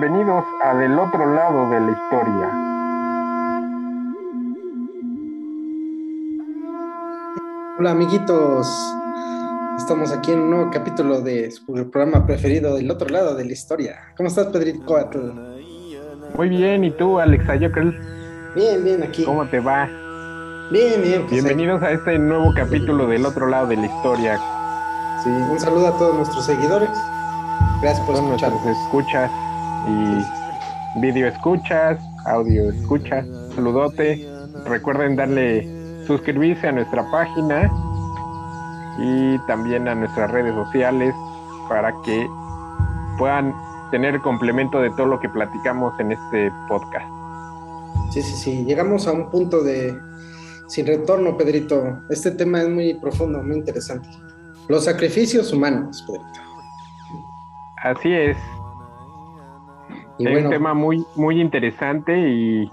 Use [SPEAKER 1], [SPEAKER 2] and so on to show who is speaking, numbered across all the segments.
[SPEAKER 1] bienvenidos a Del otro lado de la historia.
[SPEAKER 2] Hola amiguitos, estamos aquí en un nuevo capítulo de su programa preferido Del otro lado de la historia. ¿Cómo estás, Pedrito
[SPEAKER 1] Muy bien, ¿y tú, Alexa Jokel?
[SPEAKER 2] Bien, bien, aquí.
[SPEAKER 1] ¿Cómo te va?
[SPEAKER 2] Bien, bien.
[SPEAKER 1] Pues Bienvenidos a este nuevo capítulo del otro lado de la historia.
[SPEAKER 2] Sí, un saludo a todos nuestros seguidores. Gracias por escuchar.
[SPEAKER 1] escuchas y video escuchas, audio escuchas. Saludote. Recuerden darle suscribirse a nuestra página y también a nuestras redes sociales para que puedan tener complemento de todo lo que platicamos en este podcast.
[SPEAKER 2] Sí, sí, sí. Llegamos a un punto de sin retorno, Pedrito. Este tema es muy profundo, muy interesante. Los sacrificios humanos, Pedrito.
[SPEAKER 1] Así es. Es un tema muy, muy interesante y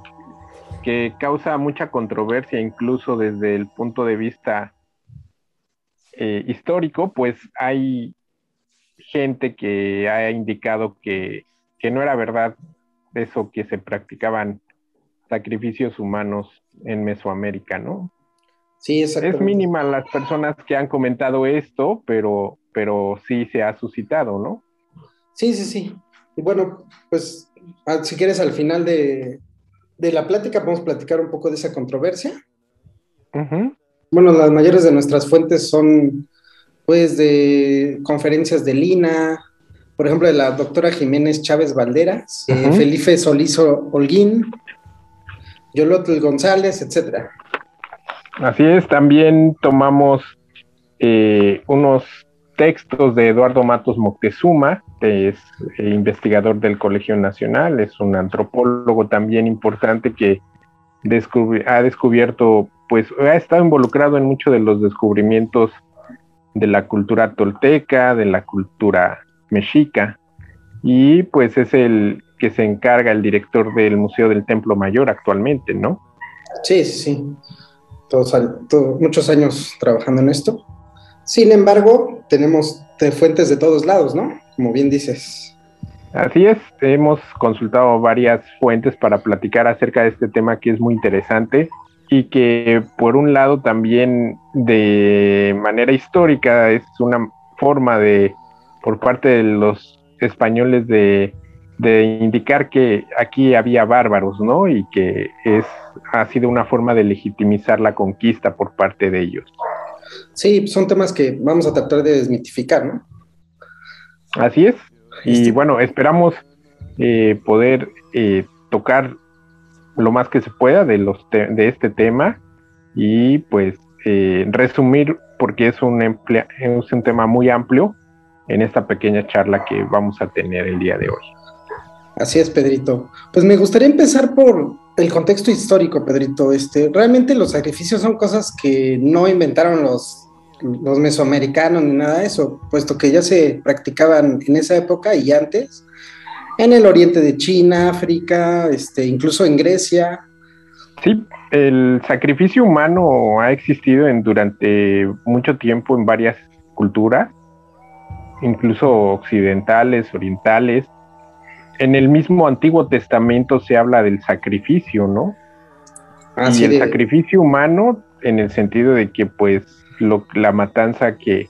[SPEAKER 1] que causa mucha controversia, incluso desde el punto de vista eh, histórico, pues hay gente que ha indicado que, que no era verdad eso que se practicaban sacrificios humanos en Mesoamérica, ¿no?
[SPEAKER 2] Sí.
[SPEAKER 1] Es mínima las personas que han comentado esto, pero, pero sí se ha suscitado, ¿no?
[SPEAKER 2] Sí, sí, sí. Y bueno, pues si quieres al final de, la plática podemos platicar un poco de esa controversia. Bueno, las mayores de nuestras fuentes son pues de conferencias de Lina, por ejemplo, de la doctora Jiménez Chávez Valderas, eh, Felipe Solizo Holguín, Yolotl González, etcétera.
[SPEAKER 1] Así es, también tomamos eh, unos textos de Eduardo Matos Moctezuma, que es eh, investigador del Colegio Nacional, es un antropólogo también importante que ha descubierto, pues ha estado involucrado en muchos de los descubrimientos de la cultura tolteca, de la cultura mexica, y pues es el que se encarga, el director del Museo del Templo Mayor actualmente, ¿no?
[SPEAKER 2] Sí, sí. Todos, muchos años trabajando en esto. Sin embargo, tenemos fuentes de todos lados, ¿no? Como bien dices.
[SPEAKER 1] Así es, hemos consultado varias fuentes para platicar acerca de este tema que es muy interesante y que por un lado también de manera histórica es una forma de, por parte de los españoles de, indicar que aquí había bárbaros, ¿no? Y que es, ha sido una forma de legitimizar la conquista por parte de ellos.
[SPEAKER 2] Sí, son temas que vamos a tratar de desmitificar, ¿no?
[SPEAKER 1] Así es. Y este bueno, esperamos eh, poder eh, tocar lo más que se pueda de, los de este tema y pues eh, resumir porque es un, es un tema muy amplio en esta pequeña charla que vamos a tener el día de hoy.
[SPEAKER 2] Así es, Pedrito. Pues me gustaría empezar por el contexto histórico, Pedrito. Este, realmente los sacrificios son cosas que no inventaron los, los mesoamericanos ni nada de eso, puesto que ya se practicaban en esa época y antes en el oriente de China, África, este, incluso en Grecia.
[SPEAKER 1] Sí, el sacrificio humano ha existido en, durante mucho tiempo en varias culturas, incluso occidentales, orientales en el mismo Antiguo Testamento se habla del sacrificio, ¿no? Ah, y el sacrificio humano en el sentido de que pues la matanza que,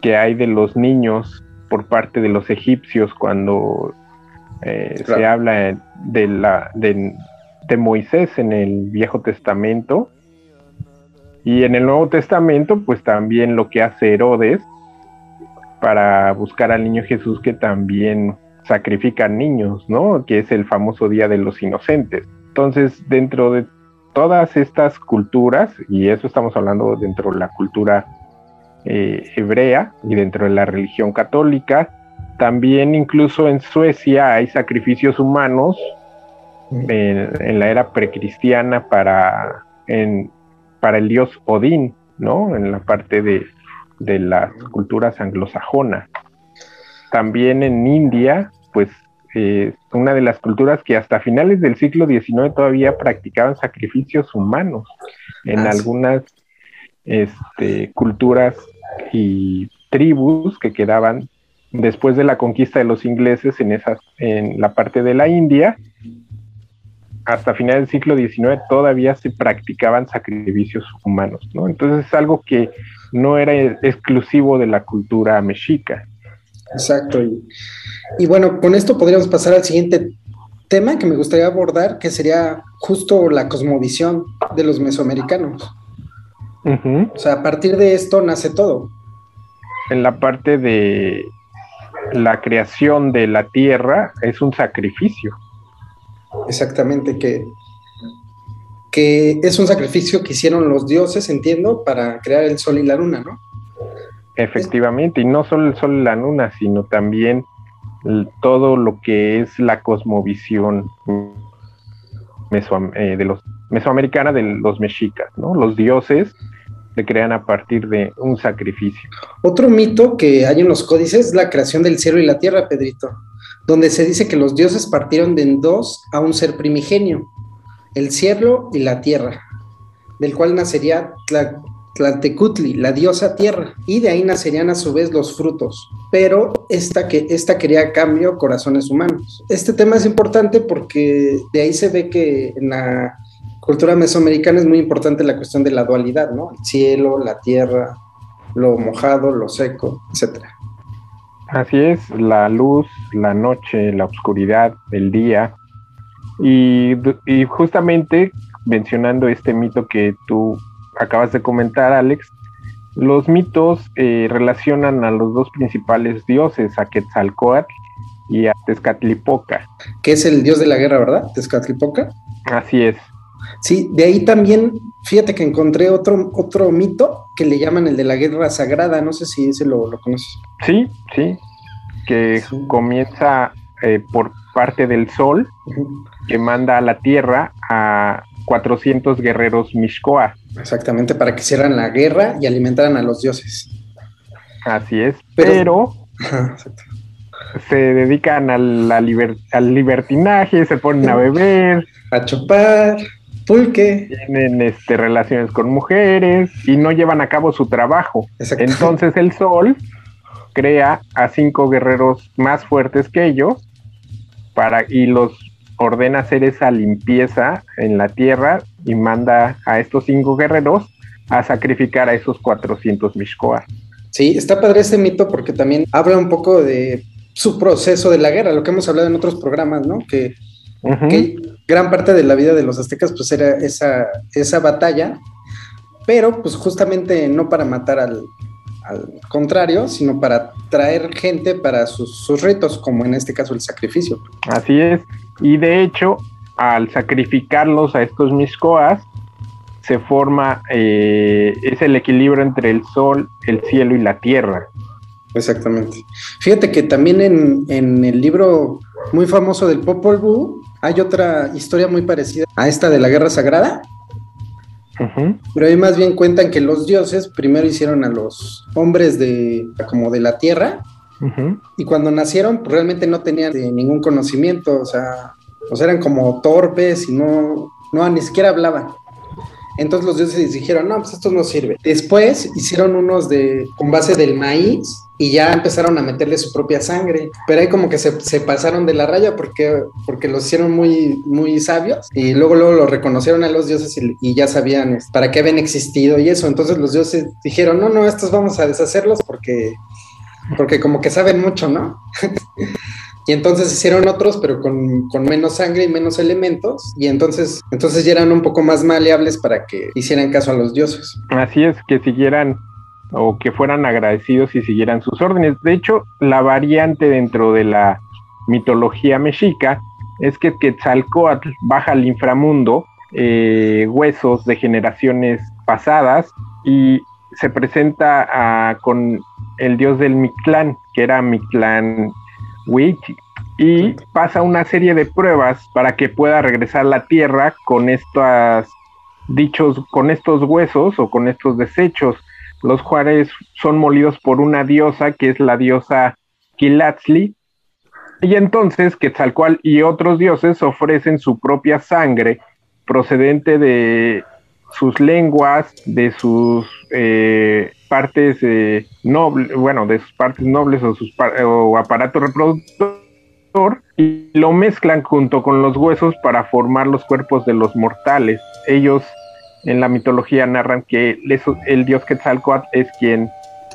[SPEAKER 1] que, hay de los niños por parte de los egipcios cuando eh, se habla de, la, de, de Moisés en el Viejo Testamento y en el Nuevo Testamento pues también lo que hace Herodes para buscar al niño Jesús que también sacrifican niños, ¿no? Que es el famoso Día de los Inocentes. Entonces, dentro de todas estas culturas, y eso estamos hablando dentro de la cultura eh, hebrea y dentro de la religión católica, también incluso en Suecia hay sacrificios humanos en, la era precristiana para, para el dios Odín, ¿no? En la parte de, de las culturas anglosajonas. También en India pues eh, una de las culturas que hasta finales del siglo XIX todavía practicaban sacrificios humanos en ah, algunas este, culturas y tribus que quedaban después de la conquista de los ingleses en, esas, en la parte de la India, hasta finales del siglo XIX todavía se practicaban sacrificios humanos, ¿no? Entonces es algo que no era exclusivo de la cultura mexica.
[SPEAKER 2] Exacto. Y, bueno, con esto podríamos pasar al siguiente tema que me gustaría abordar, que sería justo la cosmovisión de los mesoamericanos. O sea, a partir de esto nace todo.
[SPEAKER 1] En la parte de la creación de la tierra es un sacrificio.
[SPEAKER 2] Exactamente, que, que es un sacrificio que hicieron los dioses, entiendo, para crear el sol y la luna, ¿no?
[SPEAKER 1] Efectivamente, y no solo el sol la luna, sino también todo lo que es la cosmovisión eh, de los mesoamericana de los mexicas, ¿no? Los dioses se crean a partir de un sacrificio.
[SPEAKER 2] Otro mito que hay en los códices es la creación del cielo y la tierra, Pedrito donde se dice que los dioses partieron de en dos a un ser primigenio, el cielo y la tierra, del cual nacería Tlaltecutli, la diosa tierra, y de ahí nacerían a su vez los frutos. Pero esta, que, esta quería cambio corazones humanos. Este tema es importante porque de ahí se ve que en la cultura mesoamericana es muy importante la cuestión de la dualidad, ¿no? El cielo, la tierra, lo mojado, lo seco, etcétera.
[SPEAKER 1] Así es, la luz, la noche, la oscuridad, el día. Y, justamente mencionando este mito que tú acabas de comentar, Alex, los mitos eh, relacionan a los dos principales dioses, a Quetzalcoatl y a Tezcatlipoca.
[SPEAKER 2] Que es el dios de la guerra, ¿verdad? Tezcatlipoca.
[SPEAKER 1] Así es.
[SPEAKER 2] Sí, de ahí también, fíjate que encontré otro, otro mito que le llaman el de la guerra sagrada, no sé si ese lo, lo conoces.
[SPEAKER 1] Sí, sí, que comienza eh, por parte del sol, que manda a la tierra a 400 guerreros Mishkoa.
[SPEAKER 2] Exactamente, para que hicieran la guerra y alimentaran a los dioses.
[SPEAKER 1] Así es, pero, se dedican al libertinaje, se ponen a beber,
[SPEAKER 2] a chupar pulque.
[SPEAKER 1] Tienen este, relaciones con mujeres y no llevan a cabo su trabajo. Entonces el sol crea a cinco guerreros más fuertes que ellos para, y los ordena hacer esa limpieza en la tierra y manda a estos cinco guerreros a sacrificar a esos 400 Mishkoa.
[SPEAKER 2] Sí, está padre ese mito porque también habla un poco de su proceso de la guerra, lo que hemos hablado en otros programas, ¿no? Que, que gran parte de la vida de los aztecas pues era esa, esa batalla, pero pues justamente no para matar al, contrario, sino para traer gente para sus, sus, ritos, como en este caso el sacrificio.
[SPEAKER 1] Así es, y de hecho, al sacrificarlos a estos miscoas, se forma, eh, es el equilibrio entre el sol, el cielo y la tierra.
[SPEAKER 2] Exactamente. Fíjate que también en, en el libro muy famoso del Popol Vuh, hay otra historia muy parecida a esta de la guerra sagrada. Pero ahí más bien cuentan que los dioses primero hicieron a los hombres de como de la tierra y cuando nacieron pues, realmente no tenían ningún conocimiento, o sea, sea, eran como torpes y no, no ni siquiera hablaban. Entonces los dioses dijeron, no, pues esto no sirve. Después hicieron unos de con base del maíz y ya empezaron a meterle su propia sangre. Pero ahí como que se, pasaron de la raya porque, porque los hicieron muy, muy sabios y luego, luego lo reconocieron a los dioses y, ya sabían este, para qué habían existido y eso. Entonces los dioses dijeron, no, no, estos vamos a deshacerlos porque, porque como que saben mucho, ¿no? Y entonces hicieron otros, pero con, con, menos sangre y menos elementos. Y entonces, entonces ya eran un poco más maleables para que hicieran caso a los dioses.
[SPEAKER 1] Así es, que siguieran o que fueran agradecidos y siguieran sus órdenes. De hecho, la variante dentro de la mitología mexica es que Quetzalcoatl baja al inframundo eh, huesos de generaciones pasadas y se presenta con el dios del Mictlán, que era Mictlán Huichi, y pasa una serie de pruebas para que pueda regresar a la tierra con estas dichos, con estos huesos o con estos desechos los Juárez son molidos por una diosa que es la diosa Quilatzli. Y entonces Quetzalcoatl y otros dioses ofrecen su propia sangre procedente de sus lenguas, de sus eh, partes eh, nobles, bueno, de sus partes nobles o, sus o aparato reproductor y lo mezclan junto con los huesos para formar los cuerpos de los mortales. Ellos en la mitología narran que el dios Quetzalcoatl es quien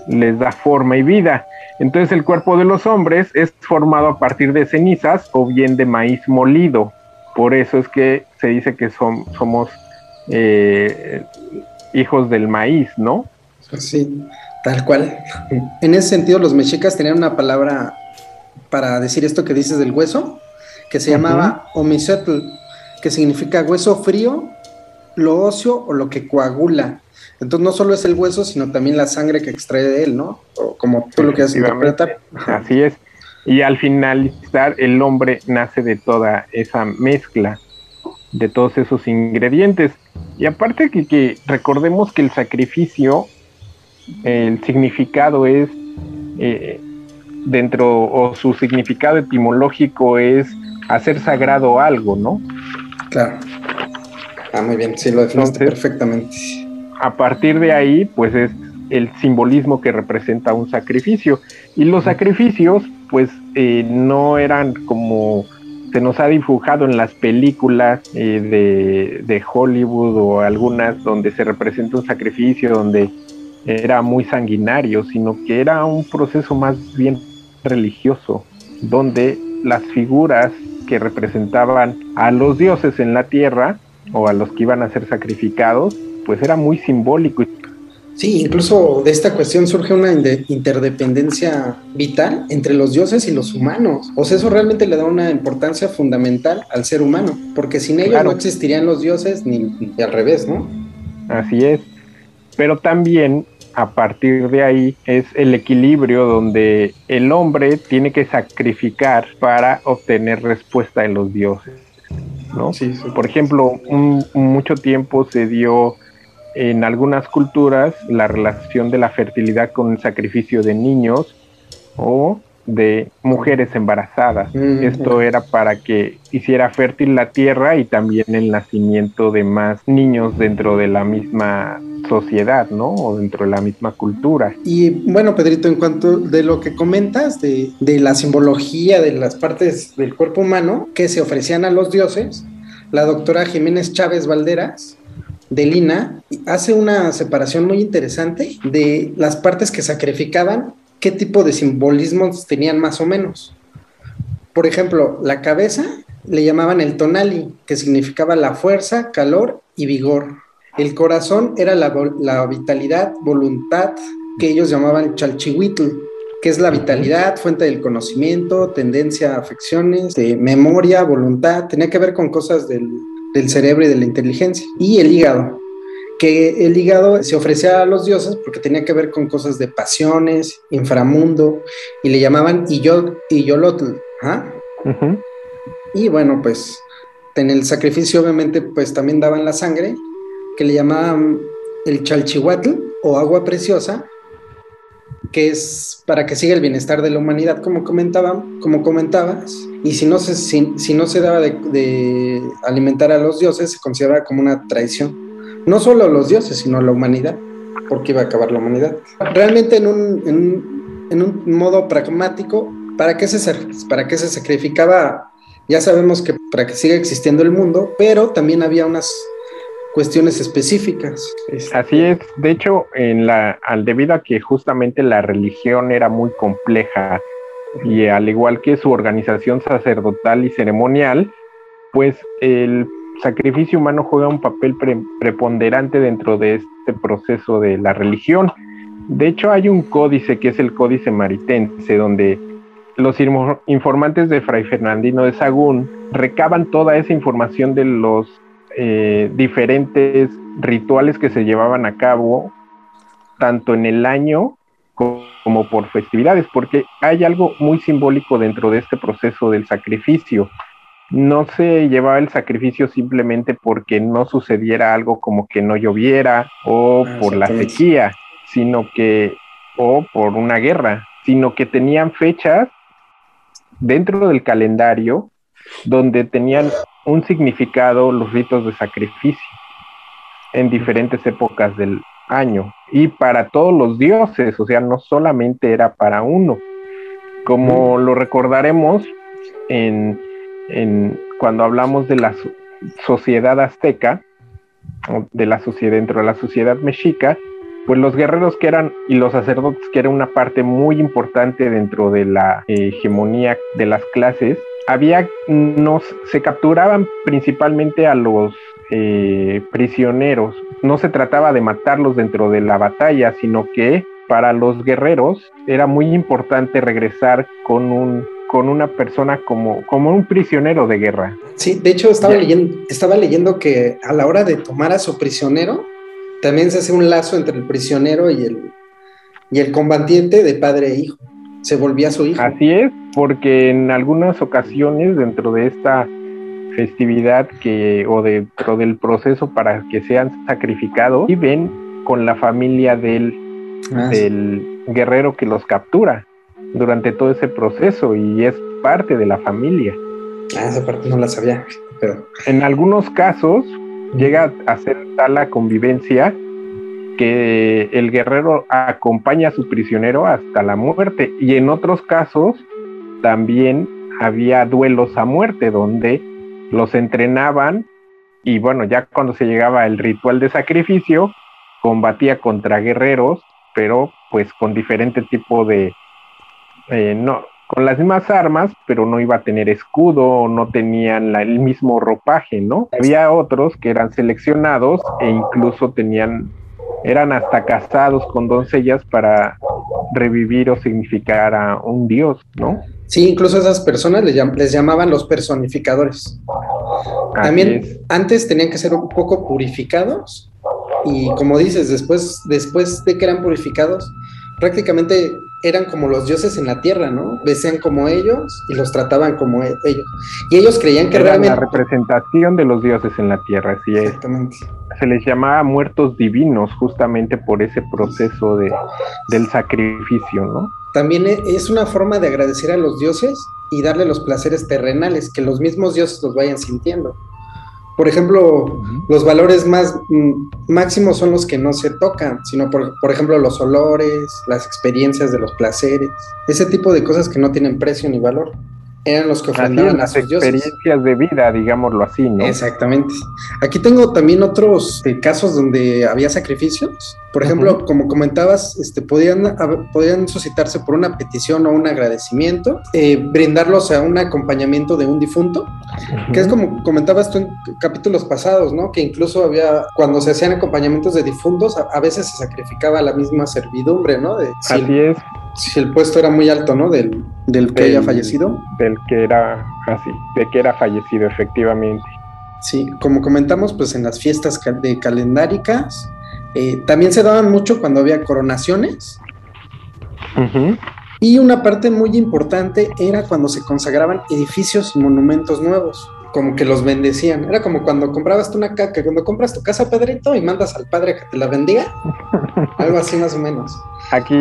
[SPEAKER 1] les da forma y vida. Entonces el cuerpo de los hombres es formado a partir de cenizas o bien de maíz molido. Por eso es que se dice que somos eh, hijos del maíz, ¿no?
[SPEAKER 2] Sí, tal cual. En ese sentido, los mexicas tenían una palabra para decir esto que dices del hueso, que se llamaba omisetl, que significa hueso frío, lo óseo o lo que coagula. Entonces no solo es el hueso, sino también la sangre que extrae de él, ¿no? O como tú lo quieras interpretar.
[SPEAKER 1] Así es. Y al finalizar, el hombre nace de toda esa mezcla, de todos esos ingredientes. Y aparte que, que recordemos que el sacrificio, el significado es, eh, dentro, o su significado etimológico es hacer sagrado algo, ¿no?
[SPEAKER 2] Claro. Ah, muy bien, sí, lo definiste perfectamente.
[SPEAKER 1] A partir de ahí, pues es el simbolismo que representa un sacrificio. Y los sacrificios, pues eh, no eran como se nos ha dibujado en las películas eh, de, de, Hollywood o algunas donde se representa un sacrificio, donde era muy sanguinario, sino que era un proceso más bien religioso, donde las figuras que representaban a los dioses en la tierra o a los que iban a ser sacrificados, pues era muy simbólico.
[SPEAKER 2] Sí, incluso de esta cuestión surge una interdependencia vital entre los dioses y los humanos. O sea, eso realmente le da una importancia fundamental al ser humano, porque sin ellos no existirían los dioses ni, ni al revés, ¿no?
[SPEAKER 1] Así es. Pero también a partir de ahí es el equilibrio donde el hombre tiene que sacrificar para obtener respuesta de los dioses. ¿no? Por ejemplo, mucho tiempo se dio en algunas culturas la relación de la fertilidad con el sacrificio de niños o de mujeres embarazadas. Mm, Esto era para que hiciera fértil la tierra y también el nacimiento de más niños dentro de la misma sociedad, ¿no? O dentro de la misma cultura.
[SPEAKER 2] Y bueno, Pedrito, en cuanto de lo que comentas de, de la simbología de las partes del cuerpo humano que se ofrecían a los dioses, la doctora Jiménez Chávez Valderas de Lina hace una separación muy interesante de las partes que sacrificaban qué tipo de simbolismos tenían más o menos. Por ejemplo, la cabeza le llamaban el tonali, que significaba la fuerza, calor y vigor. El corazón era la, vitalidad, voluntad, que ellos llamaban chalchihuitl, que es la vitalidad, fuente del conocimiento, tendencia a afecciones, de memoria, voluntad, tenía que ver con cosas del, del cerebro y de la inteligencia. Y el hígado, que el hígado se ofrecía a los dioses porque tenía que ver con cosas de pasiones, inframundo, y le llamaban Iyolotl. Y bueno, pues en el sacrificio obviamente pues también daban la sangre, que le llamaban el chalchihuatl o agua preciosa, que es para que siga el bienestar de la humanidad, como comentaban, como comentabas, y si no se, si, no se daba de, de, alimentar a los dioses, se consideraba como una traición no solo los dioses, sino la humanidad, porque iba a acabar la humanidad. Realmente en un, en un, modo pragmático, ¿para qué, se, ¿para se sacrificaba? Ya sabemos que para que siga existiendo el mundo, pero también había unas cuestiones específicas.
[SPEAKER 1] Así es, de hecho, en la, al debido a que justamente la religión era muy compleja y al igual que su organización sacerdotal y ceremonial, pues el sacrificio humano juega un papel preponderante dentro de este proceso de la religión. De hecho, hay un códice que es el Códice Maritense, donde los informantes de Fray Fernandino de Sagún recaban toda esa información de los eh, diferentes rituales que se llevaban a cabo, tanto en el año como por festividades, porque hay algo muy simbólico dentro de este proceso del sacrificio no se llevaba el sacrificio simplemente porque no sucediera algo como que no lloviera o ah, por la sequía, sino que, o por una guerra, sino que tenían fechas dentro del calendario donde tenían un significado los ritos de sacrificio en diferentes épocas del año y para todos los dioses, o sea, no solamente era para uno. Como lo recordaremos en, cuando hablamos de la sociedad azteca, de la sociedad dentro de la sociedad mexica, pues los guerreros que eran y los sacerdotes que eran una parte muy importante dentro de la hegemonía de las clases, había nos se capturaban principalmente a los eh, prisioneros. No se trataba de matarlos dentro de la batalla, sino que para los guerreros era muy importante regresar con un con una persona como, como un prisionero de guerra.
[SPEAKER 2] Sí, de hecho estaba leyendo, estaba leyendo que a la hora de tomar a su prisionero, también se hace un lazo entre el prisionero y el, y el combatiente de padre e hijo. Se volvía su hijo.
[SPEAKER 1] Así es, porque en algunas ocasiones dentro de esta festividad que o dentro del proceso para que sean sacrificados viven con la familia del, ah, del guerrero que los captura durante todo ese proceso y es parte de la familia.
[SPEAKER 2] Ah, esa parte no la sabía, pero...
[SPEAKER 1] En algunos casos llega a ser tal la convivencia que el guerrero acompaña a su prisionero hasta la muerte y en otros casos también había duelos a muerte donde los entrenaban y bueno, ya cuando se llegaba el ritual de sacrificio, combatía contra guerreros, pero pues con diferente tipo de, eh, no, con las mismas armas, pero no iba a tener escudo, no tenían el mismo ropaje, ¿no? Había otros que eran seleccionados e incluso tenían, eran hasta casados con doncellas para revivir o significar a un dios, ¿no?
[SPEAKER 2] Sí, incluso esas personas les, les llamaban los personificadores. También antes tenían que ser un poco purificados y como dices, después, después de que eran purificados, prácticamente eran como los dioses en la tierra, ¿no? Vestían como ellos y los trataban como e-, ellos. Y ellos creían que
[SPEAKER 1] Era realmente... la representación de los dioses en la tierra, así es. Exactamente. Se les llamaba muertos divinos justamente por ese proceso de, del sacrificio, ¿no?
[SPEAKER 2] También e-, es una forma de agradecer a los dioses y darle los placeres terrenales, que los mismos dioses los vayan sintiendo. Por ejemplo, los valores más mm, máximos son los que no se tocan, sino por, por, ejemplo los olores, las experiencias de los placeres, ese tipo de cosas que no tienen precio ni valor eran los que ofrendaban
[SPEAKER 1] las experiencias de vida, digámoslo así, ¿no?
[SPEAKER 2] Exactamente. Aquí tengo también otros eh, casos donde había sacrificios. Por ejemplo, como comentabas, este, podían, podían suscitarse por una petición o un agradecimiento, eh, brindarlos a un acompañamiento de un difunto, que es como comentabas tú en capítulos pasados, ¿no? Que incluso había, cuando se hacían acompañamientos de difuntos, a, veces se sacrificaba la misma servidumbre, ¿no? De,
[SPEAKER 1] así es
[SPEAKER 2] si el puesto era muy alto, ¿no? Del, del que haya fallecido.
[SPEAKER 1] Del que era así, de que era fallecido, efectivamente.
[SPEAKER 2] Sí, como comentamos, pues en las fiestas de calendáricas, eh, también se daban mucho cuando había coronaciones. Y una parte muy importante era cuando se consagraban edificios y monumentos nuevos, como que los bendecían. Era como cuando comprabas tú una caca, cuando compras tu casa, Pedrito, y mandas al padre a que te la bendiga. Algo así más o menos.
[SPEAKER 1] Aquí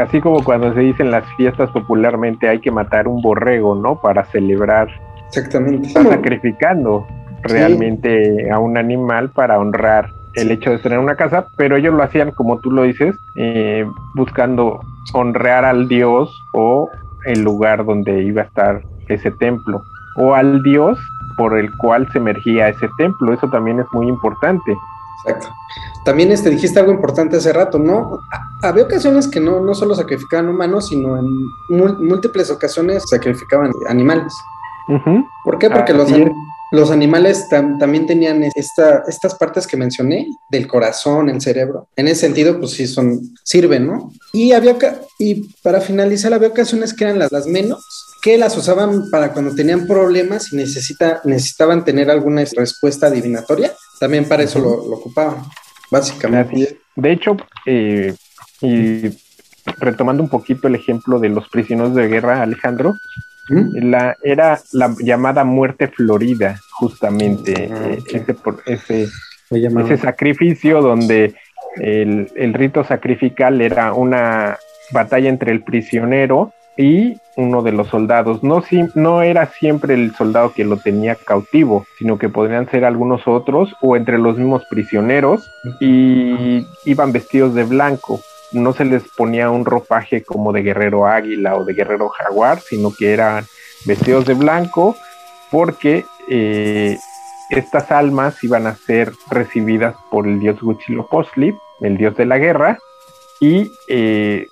[SPEAKER 1] así como cuando se dice en las fiestas popularmente hay que matar un borrego, ¿no? Para celebrar.
[SPEAKER 2] Exactamente.
[SPEAKER 1] Está sacrificando realmente a un animal para honrar el hecho de tener una casa, pero ellos lo hacían, como tú lo dices, eh, buscando honrar al dios o el lugar donde iba a estar ese templo, o al dios por el cual se emergía ese templo. Eso también es muy importante.
[SPEAKER 2] Exacto. También este, dijiste algo importante hace rato, ¿no? Había ocasiones que no, no solo sacrificaban humanos, sino en múltiples ocasiones sacrificaban animales. ¿Por qué? Porque los, los, animales también tenían esta, estas partes que mencioné, del corazón, el cerebro. En ese sentido, pues sí, son, sirven, ¿no? Y, había, y para finalizar, había ocasiones que eran las, las menos, que las usaban para cuando tenían problemas y necesita, necesitaban tener alguna respuesta adivinatoria, también para eso lo, ocupaban, básicamente.
[SPEAKER 1] De hecho, eh, y retomando un poquito el ejemplo de los prisioneros de guerra, Alejandro, la, era la llamada muerte florida, justamente, ah, eh, ese, por, ese, ese sacrificio donde el, el rito sacrificial era una batalla entre el prisionero y uno de los soldados. No, no era siempre el soldado que lo tenía cautivo, sino que podrían ser algunos otros o entre los mismos prisioneros y iban vestidos de blanco. No se les ponía un ropaje como de guerrero águila o de guerrero jaguar, sino que eran vestidos de blanco porque eh, estas almas iban a ser recibidas por el dios Huitzilopochtli, el dios de la guerra, y eh,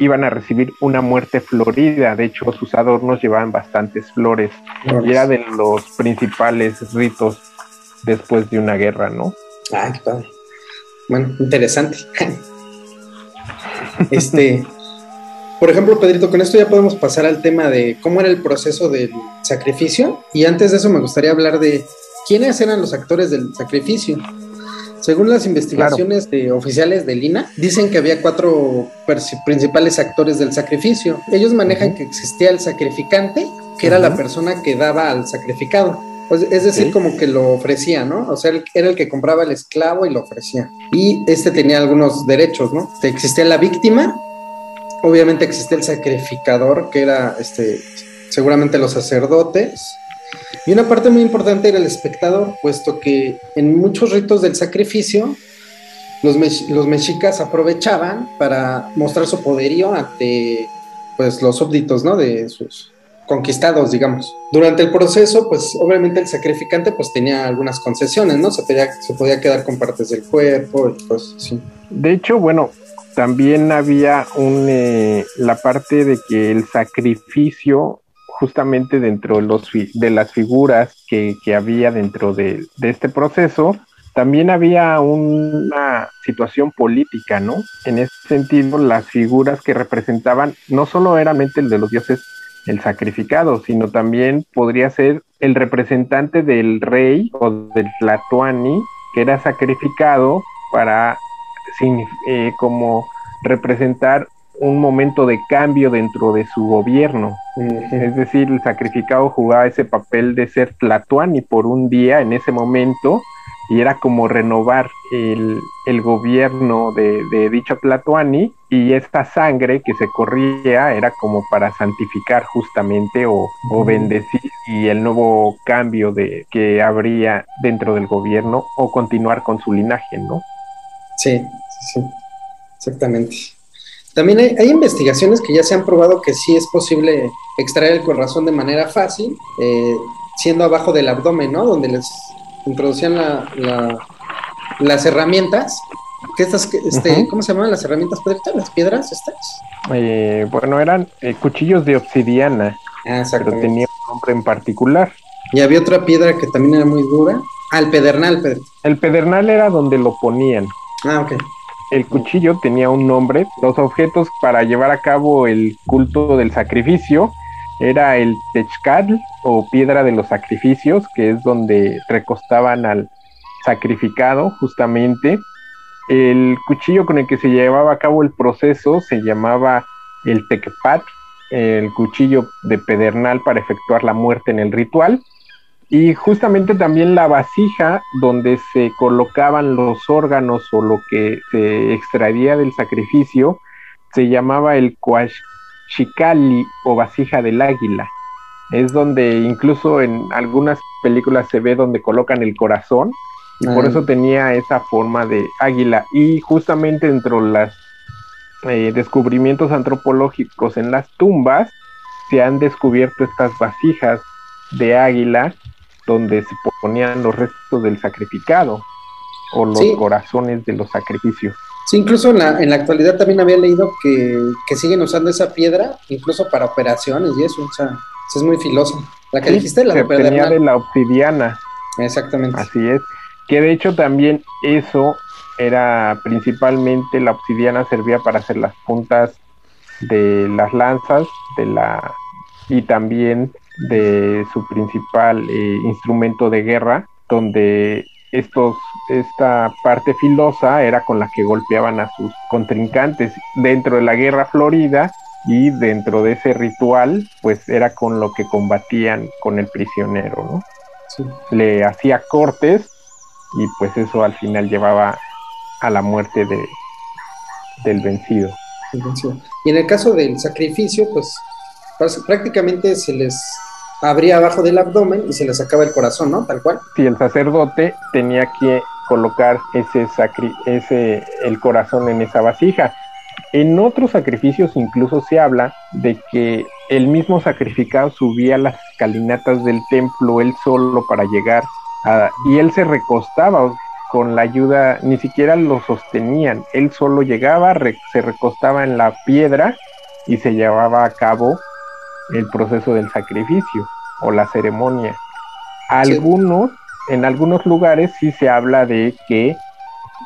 [SPEAKER 1] iban a recibir una muerte florida. De hecho, sus adornos llevaban bastantes flores. Y era de los principales ritos después de una guerra, ¿no?
[SPEAKER 2] Ay, qué padre. Bueno, interesante. este, por ejemplo, Pedrito, con esto ya podemos pasar al tema de cómo era el proceso del sacrificio. Y antes de eso me gustaría hablar de quiénes eran los actores del sacrificio. Según las investigaciones oficiales de Lina, dicen que había cuatro principales actores del sacrificio. Ellos manejan que existía el sacrificante, que era la persona que daba al sacrificado. es decir, como que lo ofrecía, ¿no? O sea, era el que compraba el esclavo y lo ofrecía. Y este tenía algunos derechos, ¿no? Existía la víctima, obviamente existía el sacrificador, que era este, seguramente los sacerdotes, y una parte muy importante era el espectador, puesto que en muchos ritos del sacrificio, los, los mexicas aprovechaban para mostrar su poderío ante pues, los súbditos ¿no? de sus conquistados, digamos. Durante el proceso, pues obviamente el sacrificante pues tenía algunas concesiones, ¿no? Se podía, se podía quedar con partes del cuerpo y cosas así.
[SPEAKER 1] De hecho, bueno, también había un, eh, la parte de que el sacrificio justamente dentro de, los, de las figuras que, había dentro de, este proceso, también había una situación política, ¿no? En ese sentido, las figuras que representaban no solo eran el de los dioses el sacrificado, sino también podría ser el representante del rey o del Tlatoani que era sacrificado para eh, como representar un momento de cambio dentro de su gobierno. Es decir, el sacrificado jugaba ese papel de ser Tlatuani por un día en ese momento y era como renovar el, gobierno de, dicho Tlatuani y esta sangre que se corría era como para santificar justamente o, bendecir y el nuevo cambio de que habría dentro del gobierno o continuar con su linaje, ¿no?
[SPEAKER 2] Sí, sí, exactamente. También hay, investigaciones que ya se han probado que sí es posible extraer el corazón de manera fácil, eh, siendo abajo del abdomen, ¿no? Donde les introducían las herramientas. ¿Qué estas, este, ¿Cómo se llamaban las herramientas, ¿Las piedras estas?
[SPEAKER 1] Eh, bueno, eran eh, cuchillos de obsidiana, ah, pero tenía un nombre en particular.
[SPEAKER 2] Y había otra piedra que también era muy dura. Ah, el pedernal, Pedro.
[SPEAKER 1] El pedernal era donde lo ponían.
[SPEAKER 2] Ah, ok
[SPEAKER 1] el cuchillo tenía un nombre. Los objetos para llevar a cabo el culto del sacrificio era el techcal o piedra de los sacrificios, que es donde recostaban al sacrificado justamente. El cuchillo con el que se llevaba a cabo el proceso se llamaba el tecpat, el cuchillo de pedernal para efectuar la muerte en el ritual. Y justamente también la vasija donde se colocaban los órganos o lo que se extraía del sacrificio se llamaba el Coachicali o vasija del águila. Es donde incluso en algunas películas se ve donde colocan el corazón y por ah. eso tenía esa forma de águila. Y justamente dentro de los eh, descubrimientos antropológicos en las tumbas se han descubierto estas vasijas de águila donde se ponían los restos del sacrificado o los corazones de los sacrificios.
[SPEAKER 2] Sí, incluso en la, en la actualidad también había leído que, siguen usando esa piedra, incluso para operaciones y eso, o sea, es muy filosa. La que dijiste, la
[SPEAKER 1] se tenía de la obsidiana.
[SPEAKER 2] Exactamente.
[SPEAKER 1] Así es. Que de hecho también eso era principalmente la obsidiana servía para hacer las puntas de las lanzas de la y también de su principal eh, instrumento de guerra, donde estos, esta parte filosa era con la que golpeaban a sus contrincantes dentro de la guerra florida y dentro de ese ritual, pues era con lo que combatían con el prisionero, ¿no? Le hacía cortes y pues eso al final llevaba a la muerte de, del vencido.
[SPEAKER 2] Y en el caso del sacrificio, pues prácticamente se les abría abajo del abdomen y se les sacaba el corazón, ¿no? Tal cual.
[SPEAKER 1] Sí, el sacerdote tenía que colocar ese, sacri ese el corazón en esa vasija. En otros sacrificios incluso se habla de que el mismo sacrificado subía las escalinatas del templo él solo para llegar a, y él se recostaba con la ayuda, ni siquiera lo sostenían, él solo llegaba, se recostaba en la piedra y se llevaba a cabo el proceso del sacrificio o la ceremonia. Algunos, en algunos lugares sí se habla de que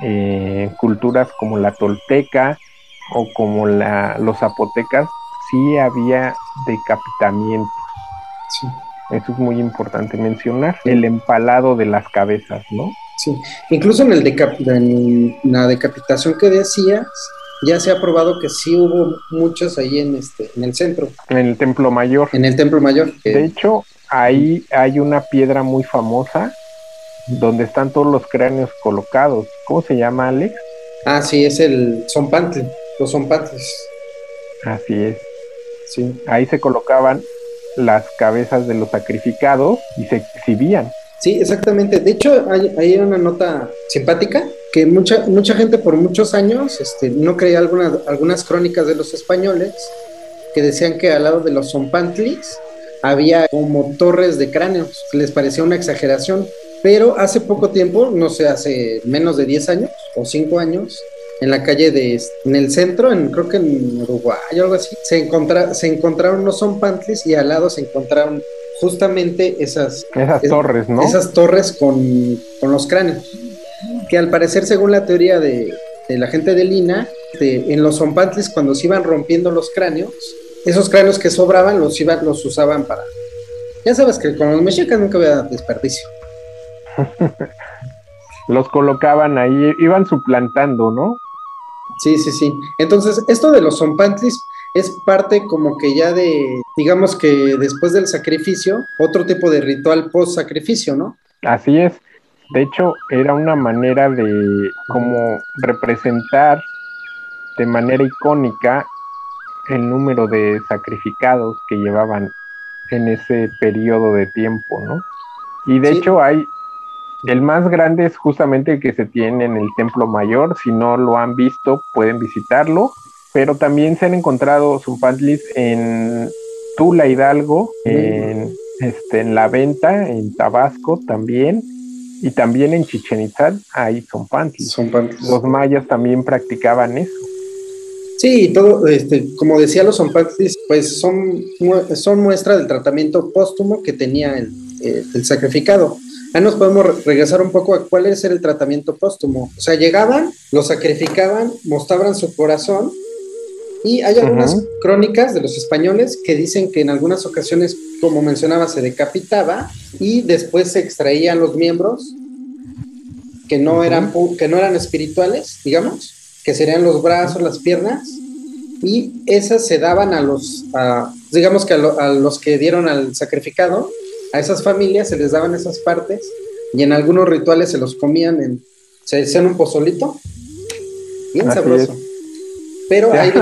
[SPEAKER 1] eh, culturas como la tolteca o como la, los zapotecas sí había decapitamientos. Eso es muy importante mencionar. El empalado de las cabezas, ¿no?
[SPEAKER 2] Sí, incluso en, el en la decapitación que decías, ya se ha probado que sí hubo muchos ahí en este en el centro.
[SPEAKER 1] En el Templo Mayor.
[SPEAKER 2] En el Templo Mayor.
[SPEAKER 1] De hecho, ahí hay una piedra muy famosa donde están todos los cráneos colocados. ¿Cómo se llama, Alex?
[SPEAKER 2] Ah, sí, es el Zompantli, los Zompantlis.
[SPEAKER 1] Así es. Sí. Ahí se colocaban las cabezas de los sacrificados y se exhibían.
[SPEAKER 2] Sí, exactamente. De hecho, hay, hay una nota simpática que mucha, mucha gente por muchos años este, no creía algunas, algunas crónicas de los españoles que decían que al lado de los zompantlis había como torres de cráneos, les parecía una exageración, pero hace poco tiempo, no sé, hace menos de 10 años o 5 años, en la calle de, en el centro, en, creo que en Uruguay o algo así, se, encontra, se encontraron los zompantlis y al lado se encontraron justamente esas,
[SPEAKER 1] esas torres, ¿no?
[SPEAKER 2] Esas torres con, con los cráneos que al parecer, según la teoría de, la gente de Lina, en los zompantles, cuando se iban rompiendo los cráneos, esos cráneos que sobraban los, iban, los usaban para... Ya sabes que con los mexicas nunca había desperdicio.
[SPEAKER 1] los colocaban ahí, iban suplantando, ¿no?
[SPEAKER 2] Sí, sí, sí. Entonces, esto de los zompantlis es parte como que ya de, digamos que después del sacrificio, otro tipo de ritual post-sacrificio, ¿no?
[SPEAKER 1] Así es. De hecho, era una manera de como representar de manera icónica el número de sacrificados que llevaban en ese periodo de tiempo, ¿no? Y de hecho hay, el más grande es justamente el que se tiene en el Templo Mayor, si no lo han visto pueden visitarlo, pero también se han encontrado zumpantlis en Tula Hidalgo, en, este, en La Venta, en Tabasco también, y también en Chichen Itzá hay zompantlis. Los mayas también practicaban eso.
[SPEAKER 2] Sí, todo, este, como decía los zompantlis, pues son, son muestra del tratamiento póstumo que tenía el, el, sacrificado. Ahí nos podemos regresar un poco a cuál es el tratamiento póstumo. O sea, llegaban, lo sacrificaban, mostraban su corazón y hay algunas crónicas de los españoles que dicen que en algunas ocasiones, como mencionaba, se decapitaba y después se extraían los miembros que no, eran, que no eran espirituales, digamos, que serían los brazos, las piernas, y esas se daban a los, digamos que a, los que dieron al sacrificado, a esas familias se les daban esas partes y en algunos rituales se los comían, en, se hacían un pozolito, bien sabroso.
[SPEAKER 1] Pero ahí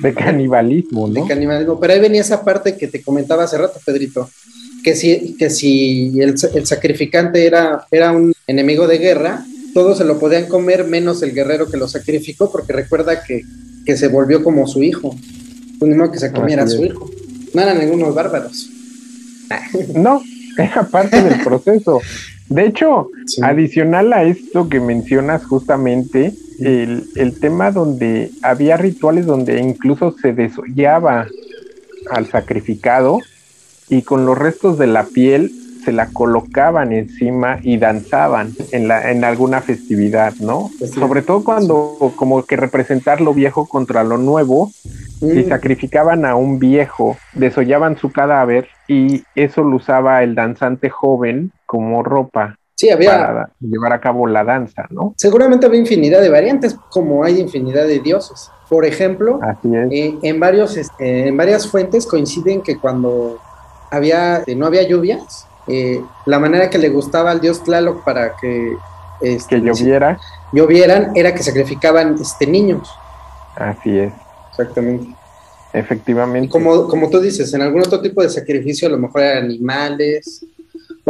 [SPEAKER 1] de, canibalismo, ¿no?
[SPEAKER 2] De canibalismo. Pero ahí venía esa parte que te comentaba hace rato, Pedrito. Que si, que si el, sacrificante era, era un enemigo de guerra, todos se lo podían comer menos el guerrero que lo sacrificó, porque recuerda que, se volvió como su hijo. Un mismo que se comiera a su hijo. No eran ningunos bárbaros.
[SPEAKER 1] No, era parte del proceso. De hecho, adicional a esto que mencionas justamente, el, el, tema donde había rituales donde incluso se desollaba al sacrificado y con los restos de la piel se la colocaban encima y danzaban en, la, en alguna festividad, ¿no? Sobre todo cuando como que representar lo viejo contra lo nuevo, si mm. sacrificaban a un viejo, desollaban su cadáver y eso lo usaba el danzante joven como ropa.
[SPEAKER 2] Sí, había.
[SPEAKER 1] Para llevar a cabo la danza, ¿no?
[SPEAKER 2] Seguramente había infinidad de variantes, como hay infinidad de dioses. Por ejemplo, eh, en, varios, este, en varias fuentes coinciden que cuando había, no había lluvias, eh, la manera que le gustaba al dios Tlaloc para que,
[SPEAKER 1] este, que lloviera.
[SPEAKER 2] llovieran era que sacrificaban este, niños.
[SPEAKER 1] Así es.
[SPEAKER 2] Exactamente.
[SPEAKER 1] Efectivamente.
[SPEAKER 2] Como, como tú dices, en algún otro tipo de sacrificio a lo mejor eran animales.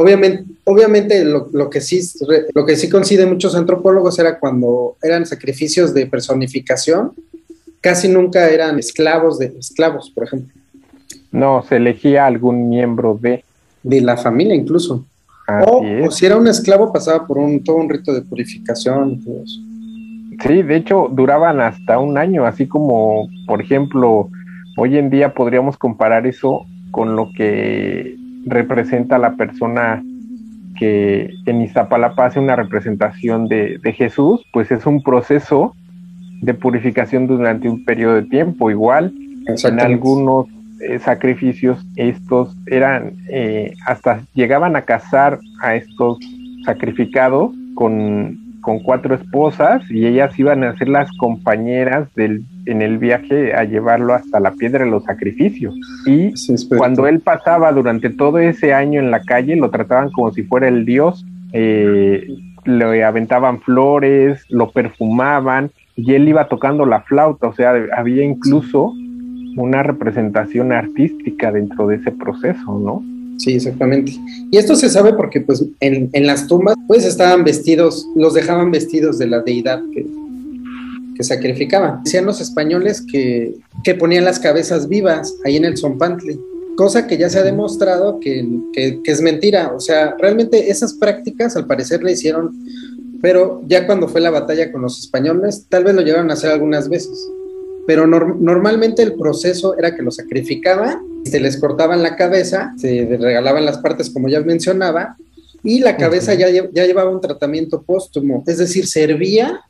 [SPEAKER 2] Obviamente, obviamente lo, lo, que sí, lo que sí coinciden muchos antropólogos era cuando eran sacrificios de personificación, casi nunca eran esclavos de esclavos, por ejemplo.
[SPEAKER 1] No, se elegía algún miembro de.
[SPEAKER 2] De la familia incluso. O, si era un esclavo pasaba por un, todo un rito de purificación y todo eso.
[SPEAKER 1] Sí, de hecho duraban hasta un año, así como, por ejemplo, hoy en día podríamos comparar eso con lo que representa la persona que en Iztapalapa hace una representación de, de Jesús, pues es un proceso de purificación durante un periodo de tiempo. Igual, en algunos eh, sacrificios, estos eran, eh, hasta llegaban a casar a estos sacrificados con, con, cuatro esposas y ellas iban a ser las compañeras del, en el viaje a llevarlo hasta la piedra de los sacrificios. Y cuando él pasaba durante todo ese año en la calle, lo trataban como si fuera el dios. Eh, le aventaban flores, lo perfumaban y él iba tocando la flauta, o sea, había incluso una representación artística dentro de ese proceso, ¿no?
[SPEAKER 2] Sí, exactamente. Y esto se sabe porque pues en, las tumbas pues estaban vestidos, los dejaban vestidos de la deidad que, que sacrificaban. Decían los españoles que, que, ponían las cabezas vivas ahí en el Zompantle, cosa que ya se ha demostrado que, que, es mentira. O sea, realmente esas prácticas al parecer le hicieron, pero ya cuando fue la batalla con los españoles, tal vez lo llegaron a hacer algunas veces pero normalmente el proceso era que lo sacrificaban, se les cortaban la cabeza, se regalaban las partes como ya mencionaba, y la cabeza ya, ya llevaba un tratamiento póstumo, es decir, servía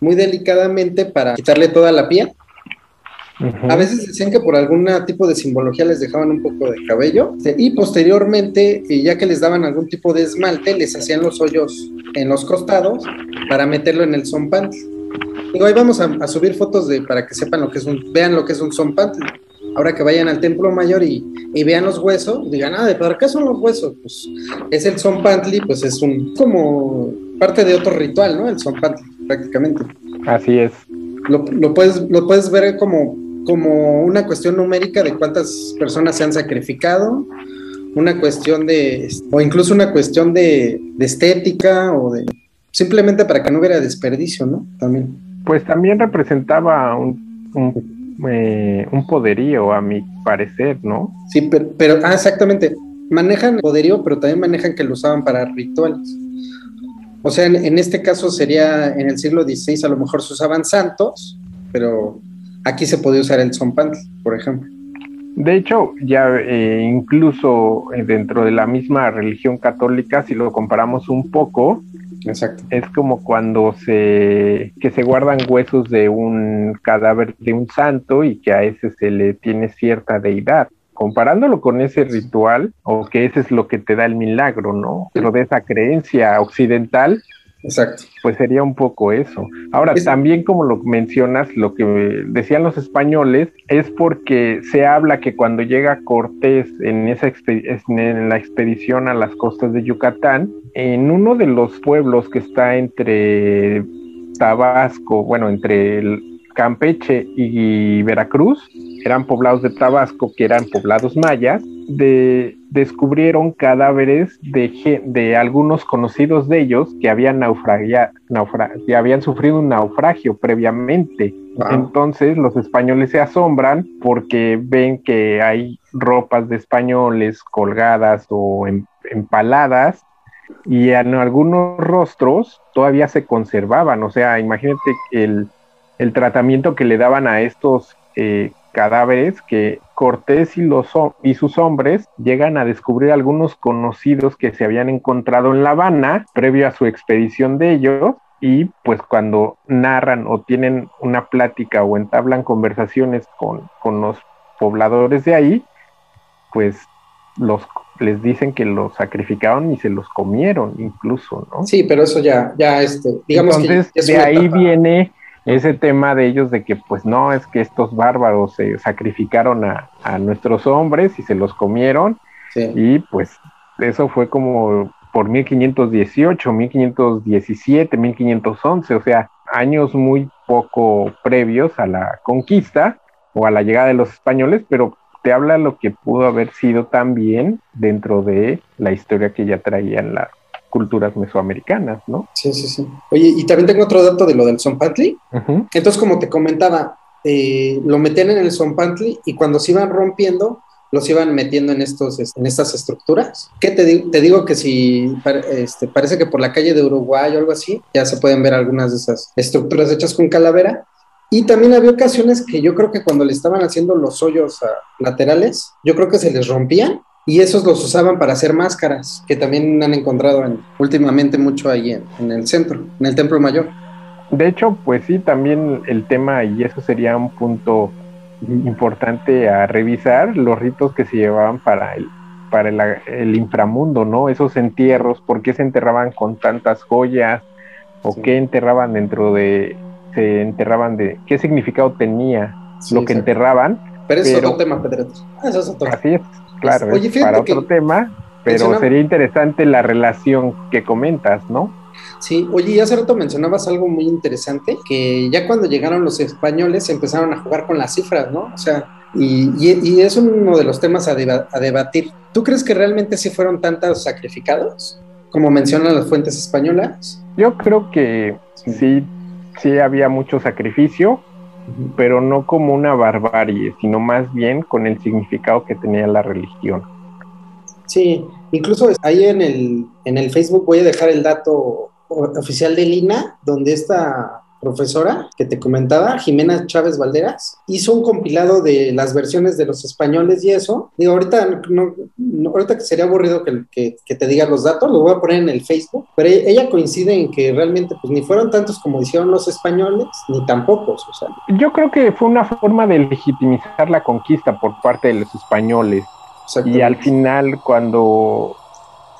[SPEAKER 2] muy delicadamente para quitarle toda la piel. A veces decían que por algún tipo de simbología les dejaban un poco de cabello y posteriormente, eh, ya que les daban algún tipo de esmalte, les hacían los hoyos en los costados para meterlo en el zompante. Digo, ahí vamos a, subir fotos de para que sepan lo que es un, vean lo que es un zompantli. Ahora que vayan al templo mayor y, vean los huesos, digan, ah, ¿de para qué son los huesos? Pues es el zompantli, pues es un como parte de otro ritual, ¿no? El zompantli, prácticamente.
[SPEAKER 1] Así es.
[SPEAKER 2] Lo, puedes, lo puedes ver como, como una cuestión numérica de cuántas personas se han sacrificado, una cuestión de, o incluso una cuestión de, de estética o de simplemente para que no hubiera desperdicio, ¿no? También
[SPEAKER 1] pues también representaba un, eh, un, poderío, a mi parecer, ¿no?
[SPEAKER 2] Sí, pero, ah, exactamente. Manejan poderío, pero también manejan que lo usaban para rituales. O sea, en, este caso sería en el siglo XVI, a lo mejor se usaban santos, pero aquí se podía usar el zompantli, por ejemplo.
[SPEAKER 1] De hecho, ya eh, incluso dentro de la misma religión católica, si lo comparamos un poco,
[SPEAKER 2] Exacto.
[SPEAKER 1] Es como cuando se, que se guardan huesos de un cadáver de un santo y que a ese se le tiene cierta deidad. Comparándolo con ese ritual, o que ese es lo que te da el milagro, ¿no? Pero de esa creencia occidental,
[SPEAKER 2] Exacto.
[SPEAKER 1] Pues sería un poco eso. Ahora, también como lo mencionas, lo que decían los españoles es porque se habla que cuando llega Cortés en, esa en la expedición a las costas de Yucatán, en uno de los pueblos que está entre Tabasco, bueno, entre Campeche y Veracruz, eran poblados de Tabasco, que eran poblados mayas, de, descubrieron cadáveres de, de algunos conocidos de ellos que habían, que habían sufrido un naufragio previamente. Entonces los españoles se asombran porque ven que hay ropas de españoles colgadas o em, empaladas y en algunos rostros todavía se conservaban. O sea, imagínate el, el tratamiento que le daban a estos eh, cadáveres que Cortés y, los, y sus hombres llegan a descubrir algunos conocidos que se habían encontrado en La Habana previo a su expedición de ellos y pues cuando narran o tienen una plática o entablan conversaciones con, con los pobladores de ahí, pues los les dicen que los sacrificaron y se los comieron incluso, ¿no?
[SPEAKER 2] Sí, pero eso ya, ya este, digamos
[SPEAKER 1] Entonces, de ahí viene ese tema de ellos de que pues no, es que estos bárbaros se sacrificaron a, nuestros hombres y se los comieron. Y pues eso fue como por 1518, 1517, 1511, o sea, años muy poco previos a la conquista o a la llegada de los españoles, pero te habla lo que pudo haber sido también dentro de la historia que ya traían las culturas mesoamericanas, ¿no?
[SPEAKER 2] Sí, sí, sí. Oye, y también tengo otro dato de lo del Zompantli. Entonces, como te comentaba, eh, lo metían en el Zompantli y cuando se iban rompiendo, los iban metiendo en, estos, en estas estructuras. ¿Qué te, te digo que si este, parece que por la calle de Uruguay o algo así, ya se pueden ver algunas de esas estructuras hechas con calavera. Y también había ocasiones que yo creo que cuando le estaban haciendo los hoyos laterales, yo creo que se les rompían y esos los usaban para hacer máscaras, que también han encontrado últimamente mucho ahí en, en el centro, en el Templo Mayor.
[SPEAKER 1] De hecho, pues sí, también el tema, y eso sería un punto importante a revisar los ritos que se llevaban para el para el, inframundo, ¿no? Esos entierros, ¿por qué se enterraban con tantas joyas? ¿O qué enterraban dentro de, se enterraban de, qué significado tenía lo que enterraban?
[SPEAKER 2] Pero es otro tema, Pedro.
[SPEAKER 1] Ah, eso es otro. Así es, claro, es para otro tema, pero sería interesante la relación que comentas, ¿no?
[SPEAKER 2] Sí, oye, y hace rato mencionabas algo muy interesante, que ya cuando llegaron los españoles empezaron a jugar con las cifras, ¿no? O sea, y, y, es uno de los temas a, debatir. ¿Tú crees que realmente sí fueron tantos sacrificados, como mencionan las fuentes españolas?
[SPEAKER 1] Yo creo que sí, sí, había mucho sacrificio, pero no como una barbarie, sino más bien con el significado que tenía la religión.
[SPEAKER 2] Sí, incluso ahí en el, en el Facebook voy a dejar el dato oficial de Lina, donde esta profesora que te comentaba, Jimena Chávez Valderas, hizo un compilado de las versiones de los españoles y eso. Digo, ahorita, no, ahorita que sería aburrido que, que, te diga los datos, lo voy a poner en el Facebook, pero ella coincide en que realmente pues ni fueron tantos como hicieron los españoles, ni tampoco. O sea.
[SPEAKER 1] Yo creo que fue una forma de legitimizar la conquista por parte de los españoles. Y al final, cuando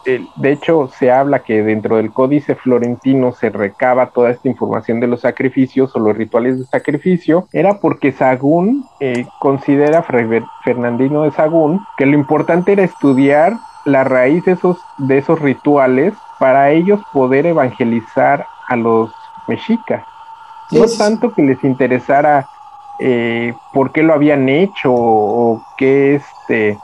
[SPEAKER 1] de hecho, se habla que dentro del códice florentino se recaba toda esta información de los sacrificios o los rituales de sacrificio, era porque Sagún eh, considera, Fernandino de Sagún, que lo importante era estudiar la raíz de esos, de esos rituales para ellos poder evangelizar a los mexicas. No tanto que les interesara eh, por qué lo habían hecho o qué este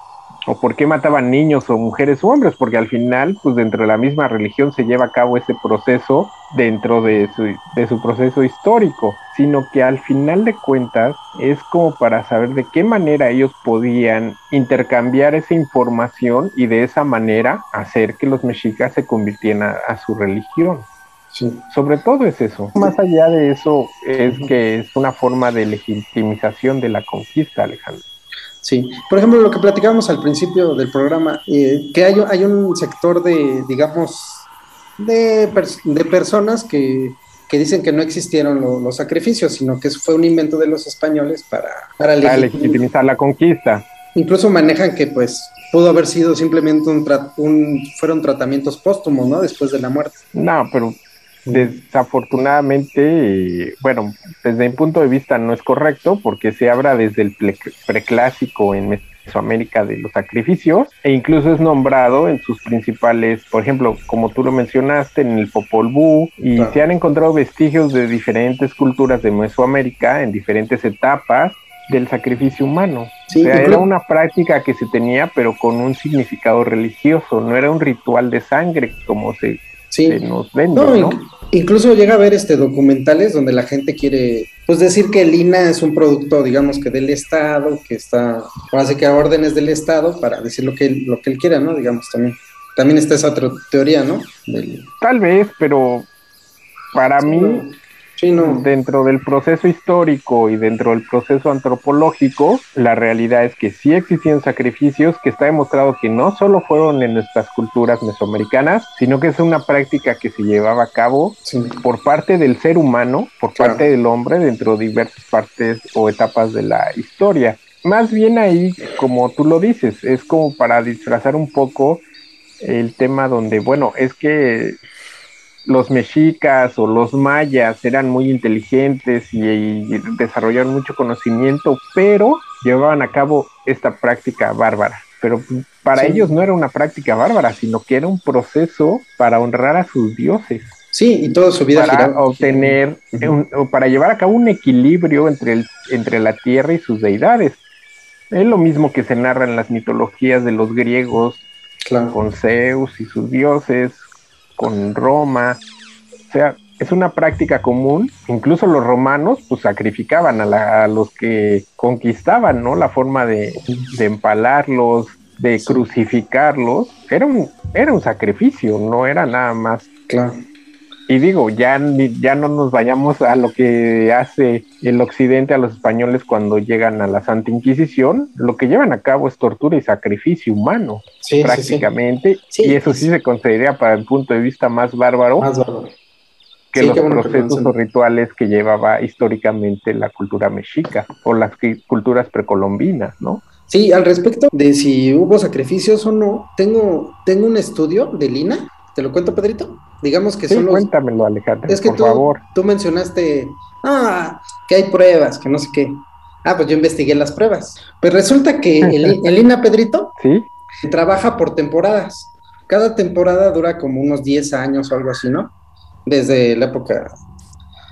[SPEAKER 1] o por qué mataban niños o mujeres o hombres, porque al final, pues dentro de la misma religión se lleva a cabo ese proceso dentro de su, de su proceso histórico, sino que al final de cuentas es como para saber de qué manera ellos podían intercambiar esa información y de esa manera hacer que los mexicas se convirtieran a, su religión. Sobre todo es eso. Más allá de eso, es que es una forma de legitimización de la conquista, Alejandro.
[SPEAKER 2] Sí, por ejemplo, lo que platicábamos al principio del programa, eh, que hay, hay, un sector de, digamos, de, de personas que, que, dicen que no existieron los sacrificios, sino que fue un invento de los españoles para,
[SPEAKER 1] para, legitimizar la conquista.
[SPEAKER 2] Incluso manejan que pues pudo haber sido simplemente un, un fueron tratamientos póstumos, ¿no? Después de la muerte.
[SPEAKER 1] No, pero Desafortunadamente, bueno, desde mi punto de vista no es correcto porque se habla desde el preclásico en Mesoamérica de los sacrificios e incluso es nombrado en sus principales, por ejemplo, como tú lo mencionaste, en el Popol Vuh y se han encontrado vestigios de diferentes culturas de Mesoamérica en diferentes etapas del sacrificio humano. o sea, era una práctica que se tenía, pero con un significado religioso, no era un ritual de sangre como se, nos vende, ¿no?
[SPEAKER 2] Incluso llega a haber este documentales donde la gente quiere pues decir que el INA es un producto, digamos que del Estado, que está, hace que a órdenes del Estado para decir lo que él, lo que él quiera, ¿no? Digamos también. También está esa otra teoría, ¿no?
[SPEAKER 1] Tal vez, pero para mí Dentro del proceso histórico y dentro del proceso antropológico, la realidad es que sí existían sacrificios, que está demostrado que no solo fueron en nuestras culturas mesoamericanas, sino que es una práctica que se llevaba a cabo por parte del ser humano, por parte del hombre, dentro de diversas partes o etapas de la historia. Más bien ahí, como tú lo dices, es como para disfrazar un poco el tema donde, bueno, es que los mexicas o los mayas eran muy inteligentes y, desarrollaron mucho conocimiento, pero llevaban a cabo esta práctica bárbara. Pero para ellos no era una práctica bárbara, sino que era un proceso para honrar a sus dioses.
[SPEAKER 2] Sí, y toda su vida
[SPEAKER 1] para obtener para llevar a cabo un equilibrio entre, el, entre la tierra y sus deidades. Es lo mismo que se narra en las mitologías de los griegos, con Zeus y sus dioses, con Roma. O sea, es una práctica común. Incluso los romanos pues sacrificaban a, los que conquistaban, ¿no? La forma de, empalarlos, de crucificarlos. Era un, era un sacrificio, no era nada más.
[SPEAKER 2] Claro.
[SPEAKER 1] Y digo, ya, ya no nos vayamos a lo que hace el occidente a los españoles cuando llegan a la Santa Inquisición. Lo que llevan a cabo es tortura y sacrificio humano, prácticamente. y eso sí se consideraría para el punto de vista más bárbaro. Que los procesos o rituales que llevaba históricamente la cultura mexica o las culturas precolombinas, ¿no?
[SPEAKER 2] Sí, al respecto de si hubo sacrificios o no, tengo, tengo un estudio de Lina ¿Te lo cuento, Pedrito? Digamos que
[SPEAKER 1] sí, cuéntamelo, Alejandro,
[SPEAKER 2] es que
[SPEAKER 1] por
[SPEAKER 2] tú,
[SPEAKER 1] favor.
[SPEAKER 2] Tú mencionaste, ah, que hay pruebas, que no sé qué. Ah, pues yo investigué las pruebas. Pues resulta que el, el INA, Pedrito,
[SPEAKER 1] ¿Sí?
[SPEAKER 2] trabaja por temporadas. Cada temporada dura como unos 10 años o algo así, ¿no? Desde la época.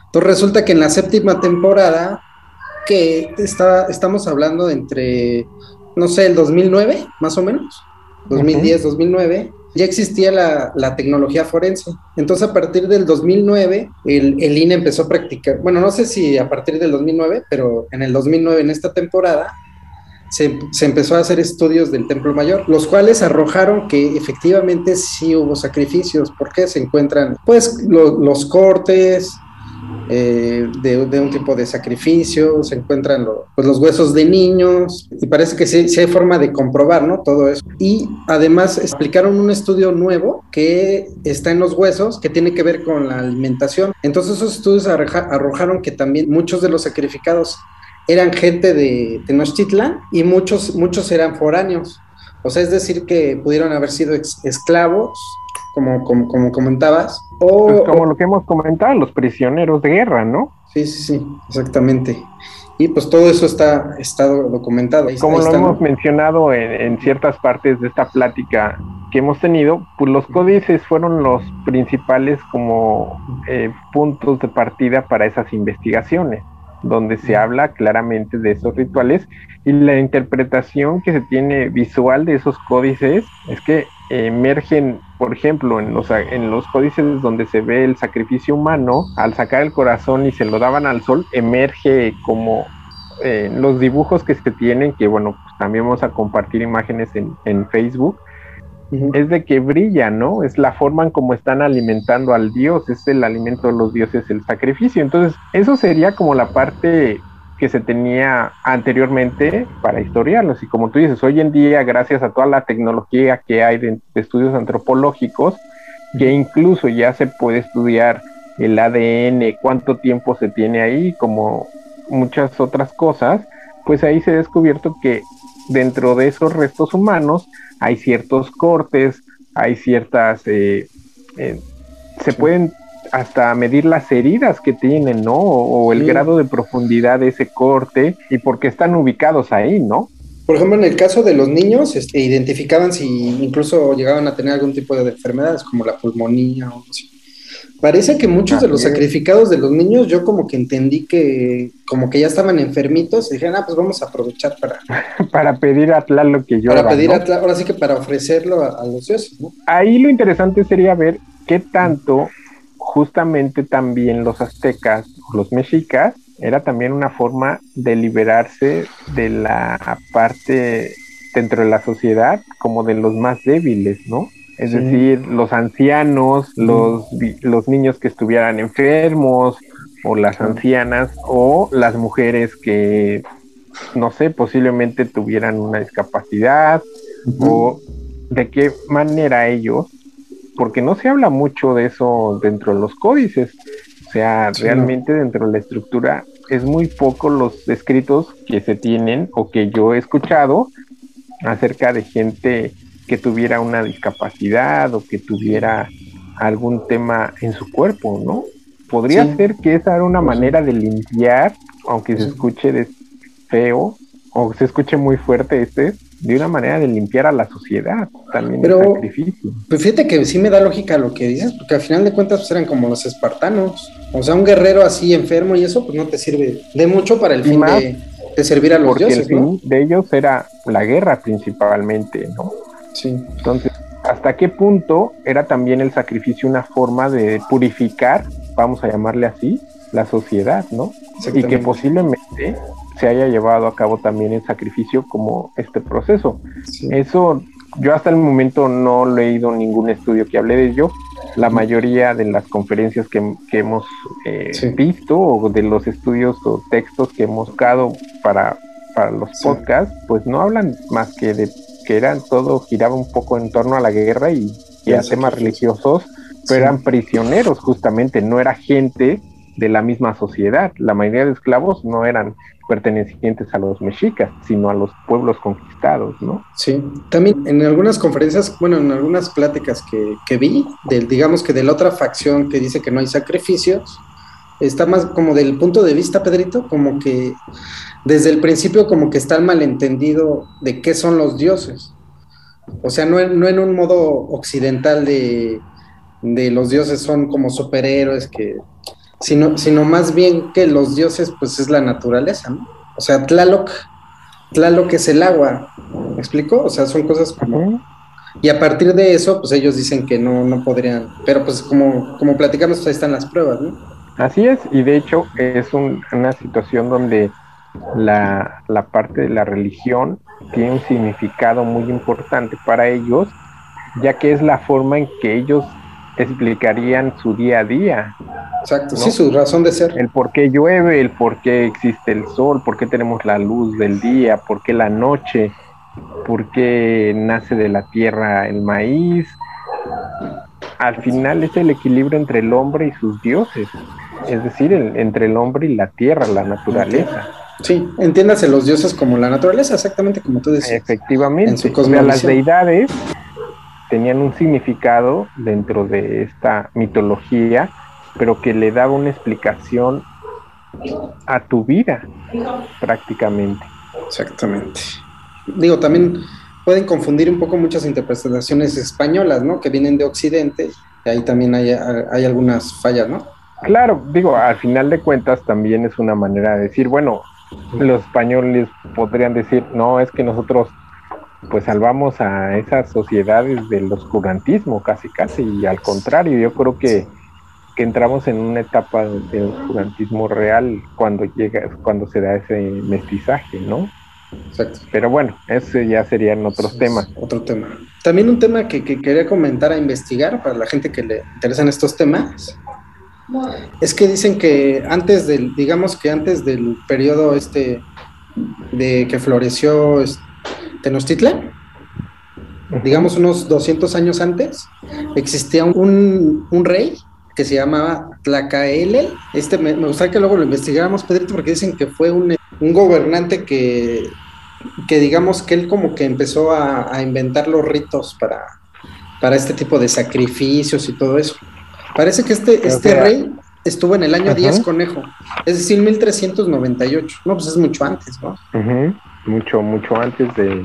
[SPEAKER 2] Entonces resulta que en la séptima temporada, que está, estamos hablando de entre, no sé, el 2009, más o menos, 2010, 2009 ya existía la, tecnología forense. Entonces, a partir del 2009, el, el, INE empezó a practicar, bueno, no sé si a partir del 2009, pero en el 2009, en esta temporada, se, empezó a hacer estudios del Templo Mayor, los cuales arrojaron que efectivamente sí hubo sacrificios, porque se encuentran, pues, los cortes, eh, de, un tipo de sacrificio, se encuentran pues, los huesos de niños y parece que sí, hay forma de comprobar, ¿no? Todo eso. Y además explicaron un estudio nuevo que está en los huesos que tiene que ver con la alimentación. Entonces esos estudios arrojaron que también muchos de los sacrificados eran gente de Tenochtitlan y muchos, muchos eran foráneos. O sea, es decir, que pudieron haber sido esclavos como, como, comentabas. O,
[SPEAKER 1] pues como lo que hemos comentado, los prisioneros de guerra, ¿no?
[SPEAKER 2] Sí, sí, sí, exactamente. Y pues todo eso está, está documentado.
[SPEAKER 1] como lo hemos mencionado en, ciertas partes de esta plática que hemos tenido, pues los códices fueron los principales como eh, puntos de partida para esas investigaciones, donde se habla claramente de esos rituales y la interpretación que se tiene visual de esos códices es que emergen, por ejemplo, en los, en los códices donde se ve el sacrificio humano, al sacar el corazón y se lo daban al sol, emerge como eh, los dibujos que se tienen, que bueno, pues también vamos a compartir imágenes en, Facebook, es de que brilla, ¿no? Es la forma en cómo están alimentando al Dios, es el alimento de los dioses, el sacrificio. Entonces, eso sería como la parte que se tenía anteriormente para historiarlos. Y como tú dices, hoy en día, gracias a toda la tecnología que hay de, estudios antropológicos, que incluso ya se puede estudiar el ADN, cuánto tiempo se tiene ahí, como muchas otras cosas, pues ahí se ha descubierto que dentro de esos restos humanos hay ciertos cortes, hay ciertas, eh, eh, se pueden hasta medir las heridas que tienen, ¿no? O, el grado de profundidad de ese corte y por qué están ubicados ahí, ¿no?
[SPEAKER 2] Por ejemplo, en el caso de los niños, este, identificaban si incluso llegaban a tener algún tipo de enfermedades como la pulmonía o así. Parece que muchos de los sacrificados de los niños, yo como que entendí que como que ya estaban enfermitos y dijeron, ah, pues vamos a aprovechar para...
[SPEAKER 1] para pedir a lo que yo...
[SPEAKER 2] Para pedir a ahora sí que para ofrecerlo a, a los dioses, ¿no?
[SPEAKER 1] Ahí lo interesante sería ver qué tanto justamente también los aztecas, los mexicas, era también una forma de liberarse de la parte dentro de la sociedad como de los más débiles, ¿no? Es decir, los ancianos, los, los niños que estuvieran enfermos, o las ancianas, o las mujeres que, no sé, posiblemente tuvieran una discapacidad, o de qué manera ellos porque no se habla mucho de eso dentro de los códices. O sea, realmente dentro de la estructura es muy poco los escritos que se tienen o que yo he escuchado acerca de gente que tuviera una discapacidad o que tuviera algún tema en su cuerpo, ¿no? Podría ser que esa era una pues manera de limpiar, aunque se escuche de feo o se escuche muy fuerte este, de una manera de limpiar a la sociedad, también el sacrificio.
[SPEAKER 2] Pues fíjate que sí me da lógica lo que dices, porque al final de cuentas pues eran como los espartanos. O sea, un guerrero así enfermo y eso, pues no te sirve de mucho para el fin de, servir a los
[SPEAKER 1] porque
[SPEAKER 2] dioses.
[SPEAKER 1] El fin de ellos era la guerra principalmente, ¿no?
[SPEAKER 2] Sí.
[SPEAKER 1] Entonces, ¿hasta qué punto era también el sacrificio una forma de purificar, vamos a llamarle así, la sociedad, ¿no? Y que posiblemente se haya llevado a cabo también el sacrificio como este proceso. Eso yo hasta el momento no he leído ningún estudio que hable de ello. La mayoría de las conferencias que, hemos eh, visto o de los estudios o textos que hemos buscado para, para los podcasts, pues no hablan más que de que eran todo giraba un poco en torno a la guerra y, y a temas religiosos, pero eran prisioneros justamente, no era gente de la misma sociedad. La mayoría de esclavos no eran pertenecientes a los mexicas, sino a los pueblos conquistados, ¿no?
[SPEAKER 2] Sí, también en algunas conferencias, bueno, en algunas pláticas que, que vi, del, digamos que de la otra facción que dice que no hay sacrificios, está más como del punto de vista, Pedrito, como que desde el principio como que está el malentendido de qué son los dioses. O sea, no, no en un modo occidental de, de los dioses son como superhéroes que sino, sino más bien que los dioses, pues es la naturaleza, ¿no? O sea, Tlaloc, Tlaloc es el agua, ¿me explico? O sea, son cosas como... Y a partir de eso, pues ellos dicen que no, no podrían, pero pues como, como platicamos, pues ahí están las pruebas, ¿no?
[SPEAKER 1] Así es, y de hecho es una situación donde la, la parte de la religión tiene un significado muy importante para ellos, ya que es la forma en que ellos explicarían su día a día.
[SPEAKER 2] Exacto, sí, su razón de ser.
[SPEAKER 1] El por qué llueve, el por qué existe el sol, por qué tenemos la luz del día, por qué la noche, por qué nace de la tierra el maíz. Al final es el equilibrio entre el hombre y sus dioses, es decir, entre el hombre y la tierra, la naturaleza.
[SPEAKER 2] Sí, entiéndase los dioses como la naturaleza, exactamente como tú decías.
[SPEAKER 1] Efectivamente, en su las deidades tenían un significado dentro de esta mitología, pero que le daba una explicación a tu vida prácticamente.
[SPEAKER 2] Exactamente. Digo, también pueden confundir un poco muchas interpretaciones españolas, ¿no? Que vienen de Occidente, y ahí también hay, hay algunas fallas, ¿no?
[SPEAKER 1] Claro, digo, al final de cuentas también es una manera de decir, bueno, los españoles podrían decir, no, es que nosotros pues salvamos a esas sociedades del oscurantismo casi casi y al contrario yo creo que, que entramos en una etapa de oscurantismo real cuando llega cuando se da ese mestizaje no
[SPEAKER 2] Exacto.
[SPEAKER 1] pero bueno ese ya serían otros temas.
[SPEAKER 2] otro tema. También un tema que, que, quería comentar a investigar para la gente que le interesan estos temas es que dicen que antes del digamos que antes del periodo este de que floreció este, Tenochtitlan, digamos unos 200 años antes, existía un, rey que se llamaba Tlacaelel. Este me, gustaría que luego lo investigáramos, Pedrito, porque dicen que fue un, gobernante que, que, digamos que él como que empezó a, inventar los ritos para, para este tipo de sacrificios y todo eso. Parece que este, este rey estuvo en el año 10 conejo, es decir, 1398. No, pues es mucho antes, ¿no?
[SPEAKER 1] Mucho, mucho antes de...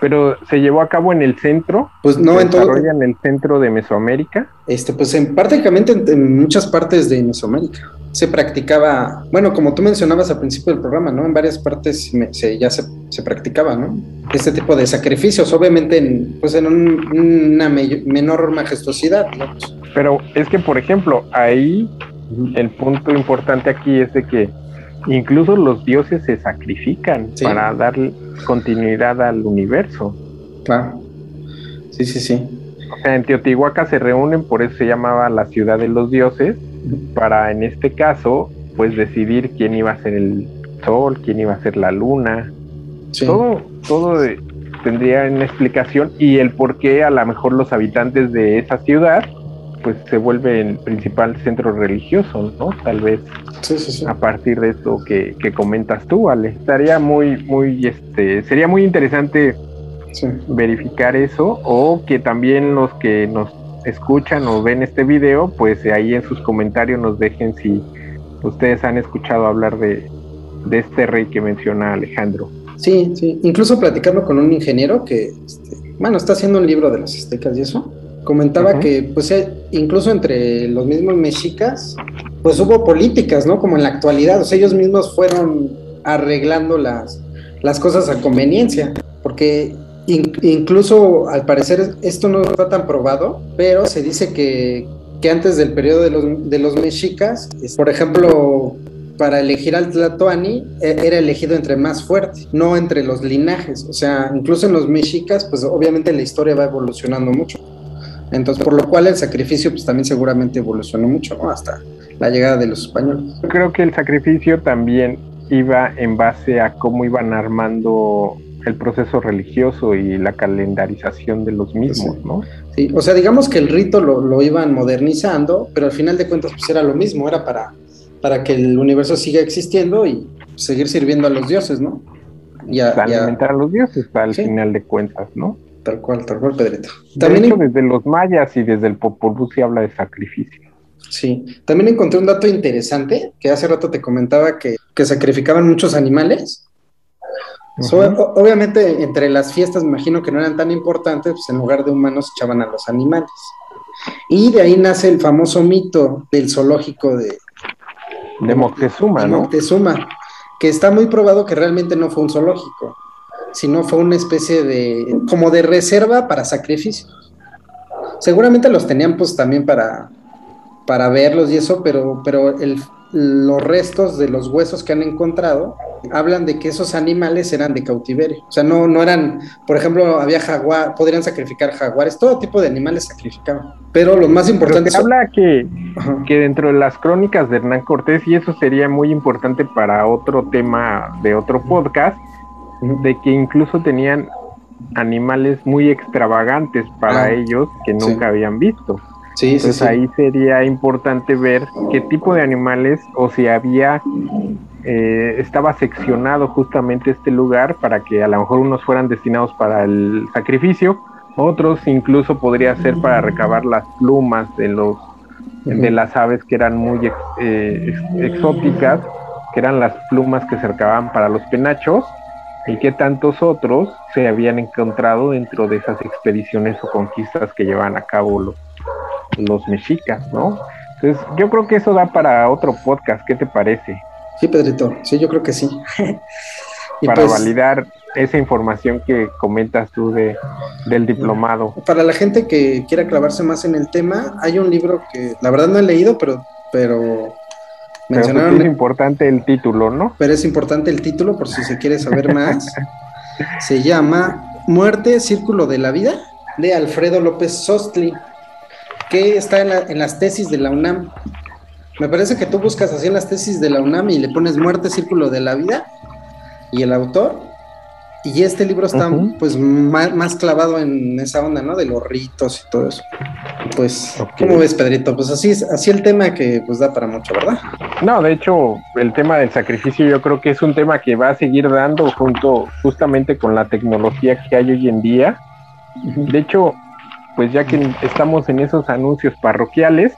[SPEAKER 1] Pero se llevó a cabo en el centro.
[SPEAKER 2] Pues no,
[SPEAKER 1] en todo. en el centro de Mesoamérica.
[SPEAKER 2] Este, pues en prácticamente en, muchas partes de Mesoamérica se practicaba, bueno, como tú mencionabas al principio del programa, ¿no? En varias partes se, ya se, se, practicaba, ¿no? Este tipo de sacrificios, obviamente en, pues en una menor majestuosidad,
[SPEAKER 1] Pero es que, por ejemplo, ahí el punto importante aquí es de que Incluso los dioses se sacrifican para dar continuidad al universo.
[SPEAKER 2] Claro. Sí, sí, sí.
[SPEAKER 1] O sea, en Teotihuacán se reúnen, por eso se llamaba la ciudad de los dioses, para en este caso, pues decidir quién iba a ser el sol, quién iba a ser la luna. Todo, todo tendría una explicación y el por qué a lo mejor los habitantes de esa ciudad pues se vuelve el principal centro religioso, ¿no? Tal vez a partir de esto que, comentas tú, Ale. Estaría muy, muy, este, sería muy interesante verificar eso o que también los que nos escuchan o ven este video, pues ahí en sus comentarios nos dejen si ustedes han escuchado hablar de, de este rey que menciona Alejandro.
[SPEAKER 2] Sí, sí. Incluso platicando con un ingeniero que, este, bueno, está haciendo un libro de los aztecas y eso, comentaba que, pues, eh, incluso entre los mismos mexicas, pues hubo políticas, ¿no? Como en la actualidad, o sea, ellos mismos fueron arreglando las, las cosas a conveniencia, porque incluso al parecer esto no está tan probado, pero se dice que, que antes del periodo de los, de los mexicas, por ejemplo, para elegir al Tlatoani e, era elegido entre más fuerte, no entre los linajes. O sea, incluso en los mexicas, pues obviamente la historia va evolucionando mucho. Entonces, por lo cual el sacrificio, pues también seguramente evolucionó mucho, ¿no? Hasta la llegada de los españoles.
[SPEAKER 1] Creo que el sacrificio también iba en base a cómo iban armando el proceso religioso y la calendarización de los mismos, ¿no?
[SPEAKER 2] Sí, o sea, digamos que el rito lo, lo, iban modernizando, pero al final de cuentas pues era lo mismo, era para, para que el universo siga existiendo y seguir sirviendo a los dioses, ¿no?
[SPEAKER 1] Y a, alimentar a los dioses al final de cuentas, ¿no?
[SPEAKER 2] Tal cual, tal cual, Pedrito.
[SPEAKER 1] También hecho, desde los mayas y desde el Popol Vuh se habla de sacrificio.
[SPEAKER 2] Sí, también encontré un dato interesante que hace rato te comentaba que, que sacrificaban muchos animales obviamente, entre las fiestas, me imagino que no eran tan importantes, pues en lugar de humanos echaban a los animales. Y de ahí nace el famoso mito del zoológico de,
[SPEAKER 1] de Moctezuma, ¿no?
[SPEAKER 2] Moctezuma, que está muy probado que realmente no fue un zoológico, sino fue una especie de, como de reserva para sacrificios. Seguramente los tenían pues también para, para verlos y eso, pero, pero el, los restos de los huesos que han encontrado hablan de que esos animales eran de cautiverio. O sea, no, no eran, por ejemplo, había jaguar, podrían sacrificar jaguares, todo tipo de animales sacrificaban. Pero los más importantes.
[SPEAKER 1] habla que, que dentro de las crónicas de Hernán Cortés, y eso sería muy importante para otro tema de otro podcast, de que incluso tenían animales muy extravagantes para ah, ellos que nunca habían visto. Sí, Entonces sí, ahí sería importante ver qué tipo de animales o si había, eh, estaba seccionado justamente este lugar para que a lo mejor unos fueran destinados para el sacrificio, otros incluso podría ser para recabar las plumas de los de las aves que eran muy eh, exóticas, que eran las plumas que se recababan para los penachos y que tantos otros se habían encontrado dentro de esas expediciones o conquistas que llevaban a cabo los los mexicas, ¿no? Entonces, yo creo que eso da para otro podcast, ¿qué te parece?
[SPEAKER 2] Sí, Pedrito, sí, yo creo que sí.
[SPEAKER 1] para pues validar esa información que comentas tú de, del diplomado.
[SPEAKER 2] Para la gente que quiera clavarse más en el tema, hay un libro que la verdad no he leído, pero, pero
[SPEAKER 1] mencionaron. Pero es importante el título, ¿no?
[SPEAKER 2] Pero es importante el título por si se quiere saber más. se llama Muerte, Círculo de la Vida, de Alfredo López Sostli que está en, las tesis de la UNAM. Me parece que tú buscas así en las tesis de la UNAM y le pones muerte, círculo de la vida y el autor. Y este libro está pues más, clavado en esa onda, ¿no? De los ritos y todo eso. Pues, ¿cómo ves, Pedrito? Pues así es, así el tema que pues da para mucho, ¿verdad?
[SPEAKER 1] No, de hecho, el tema del sacrificio yo creo que es un tema que va a seguir dando junto justamente con la tecnología que hay hoy en día. De hecho, pues ya que estamos en esos anuncios parroquiales,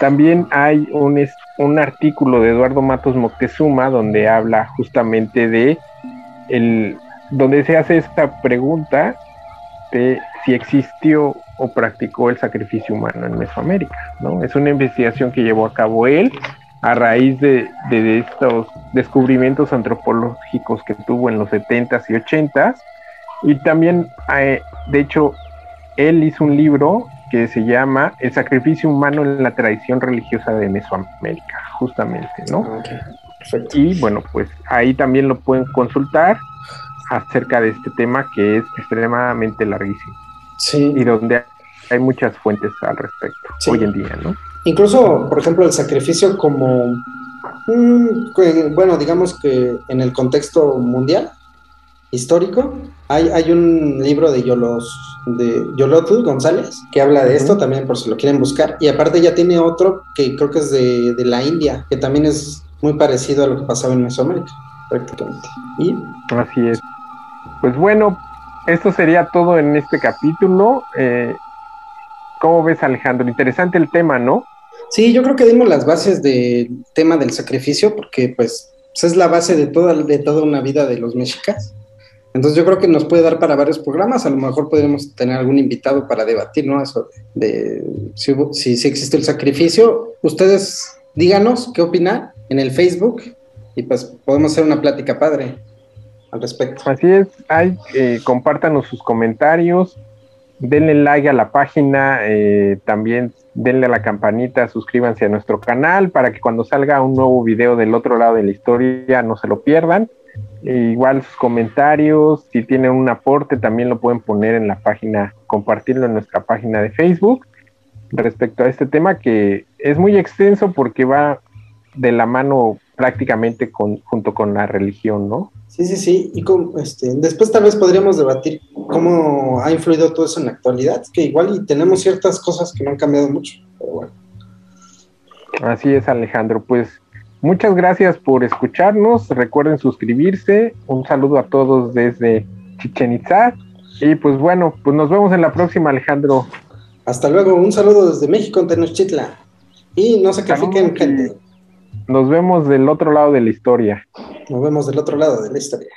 [SPEAKER 1] también hay un, un artículo de Eduardo Matos Moctezuma donde habla justamente de el, donde se hace esta pregunta de si existió o practicó el sacrificio humano en Mesoamérica, ¿no? Es una investigación que llevó a cabo él a raíz de, de estos descubrimientos antropológicos que tuvo en los 70s y 80s y también, eh, de hecho, él hizo un libro que se llama El sacrificio humano en la tradición religiosa de Mesoamérica, justamente, ¿no? Y bueno, pues ahí también lo pueden consultar acerca de este tema que es extremadamente larguísimo. Sí. Y donde hay muchas fuentes al respecto hoy en día, ¿no?
[SPEAKER 2] Incluso, por ejemplo, el sacrificio como, bueno, digamos que en el contexto mundial, histórico, hay, hay un libro de Yolos de González, que habla de esto también por si lo quieren buscar. Y aparte ya tiene otro que creo que es de, la India, que también es muy parecido a lo que pasaba en Mesoamérica, prácticamente. Y
[SPEAKER 1] así es. Pues bueno, esto sería todo en este capítulo. Eh, ¿Cómo ves, Alejandro? Interesante el tema, ¿no?
[SPEAKER 2] Sí, yo creo que dimos las bases del tema del sacrificio, porque pues, es la base de toda, de toda una vida de los mexicas. Entonces yo creo que nos puede dar para varios programas, a lo mejor podríamos tener algún invitado para debatir, ¿no? Eso de, si, si, existe el sacrificio. Ustedes díganos qué opinan en el Facebook y pues podemos hacer una plática padre respecto.
[SPEAKER 1] Así es, hay, eh, compártanos sus comentarios, denle like a la página, eh, también denle a la campanita, suscríbanse a nuestro canal para que cuando salga un nuevo video del otro lado de la historia no se lo pierdan. E igual sus comentarios, si tienen un aporte, también lo pueden poner en la página, compartirlo en nuestra página de Facebook respecto a este tema que es muy extenso porque va de la mano prácticamente con, junto con la religión, ¿no?
[SPEAKER 2] Sí, sí, sí. Y este, después tal vez podríamos debatir cómo ha influido todo eso en la actualidad, que igual y tenemos ciertas cosas que no han cambiado mucho, pero bueno.
[SPEAKER 1] Así es, Alejandro. Pues Muchas gracias por escucharnos. Recuerden suscribirse. Un saludo a todos desde Chichen Itza. Y pues bueno, pues nos vemos en la próxima, Alejandro.
[SPEAKER 2] Hasta luego. Un saludo desde México, en Tenochtitlan. Y no se sacrifiquen, gente.
[SPEAKER 1] Nos vemos del otro lado de la historia.
[SPEAKER 2] Nos vemos del otro lado de la historia.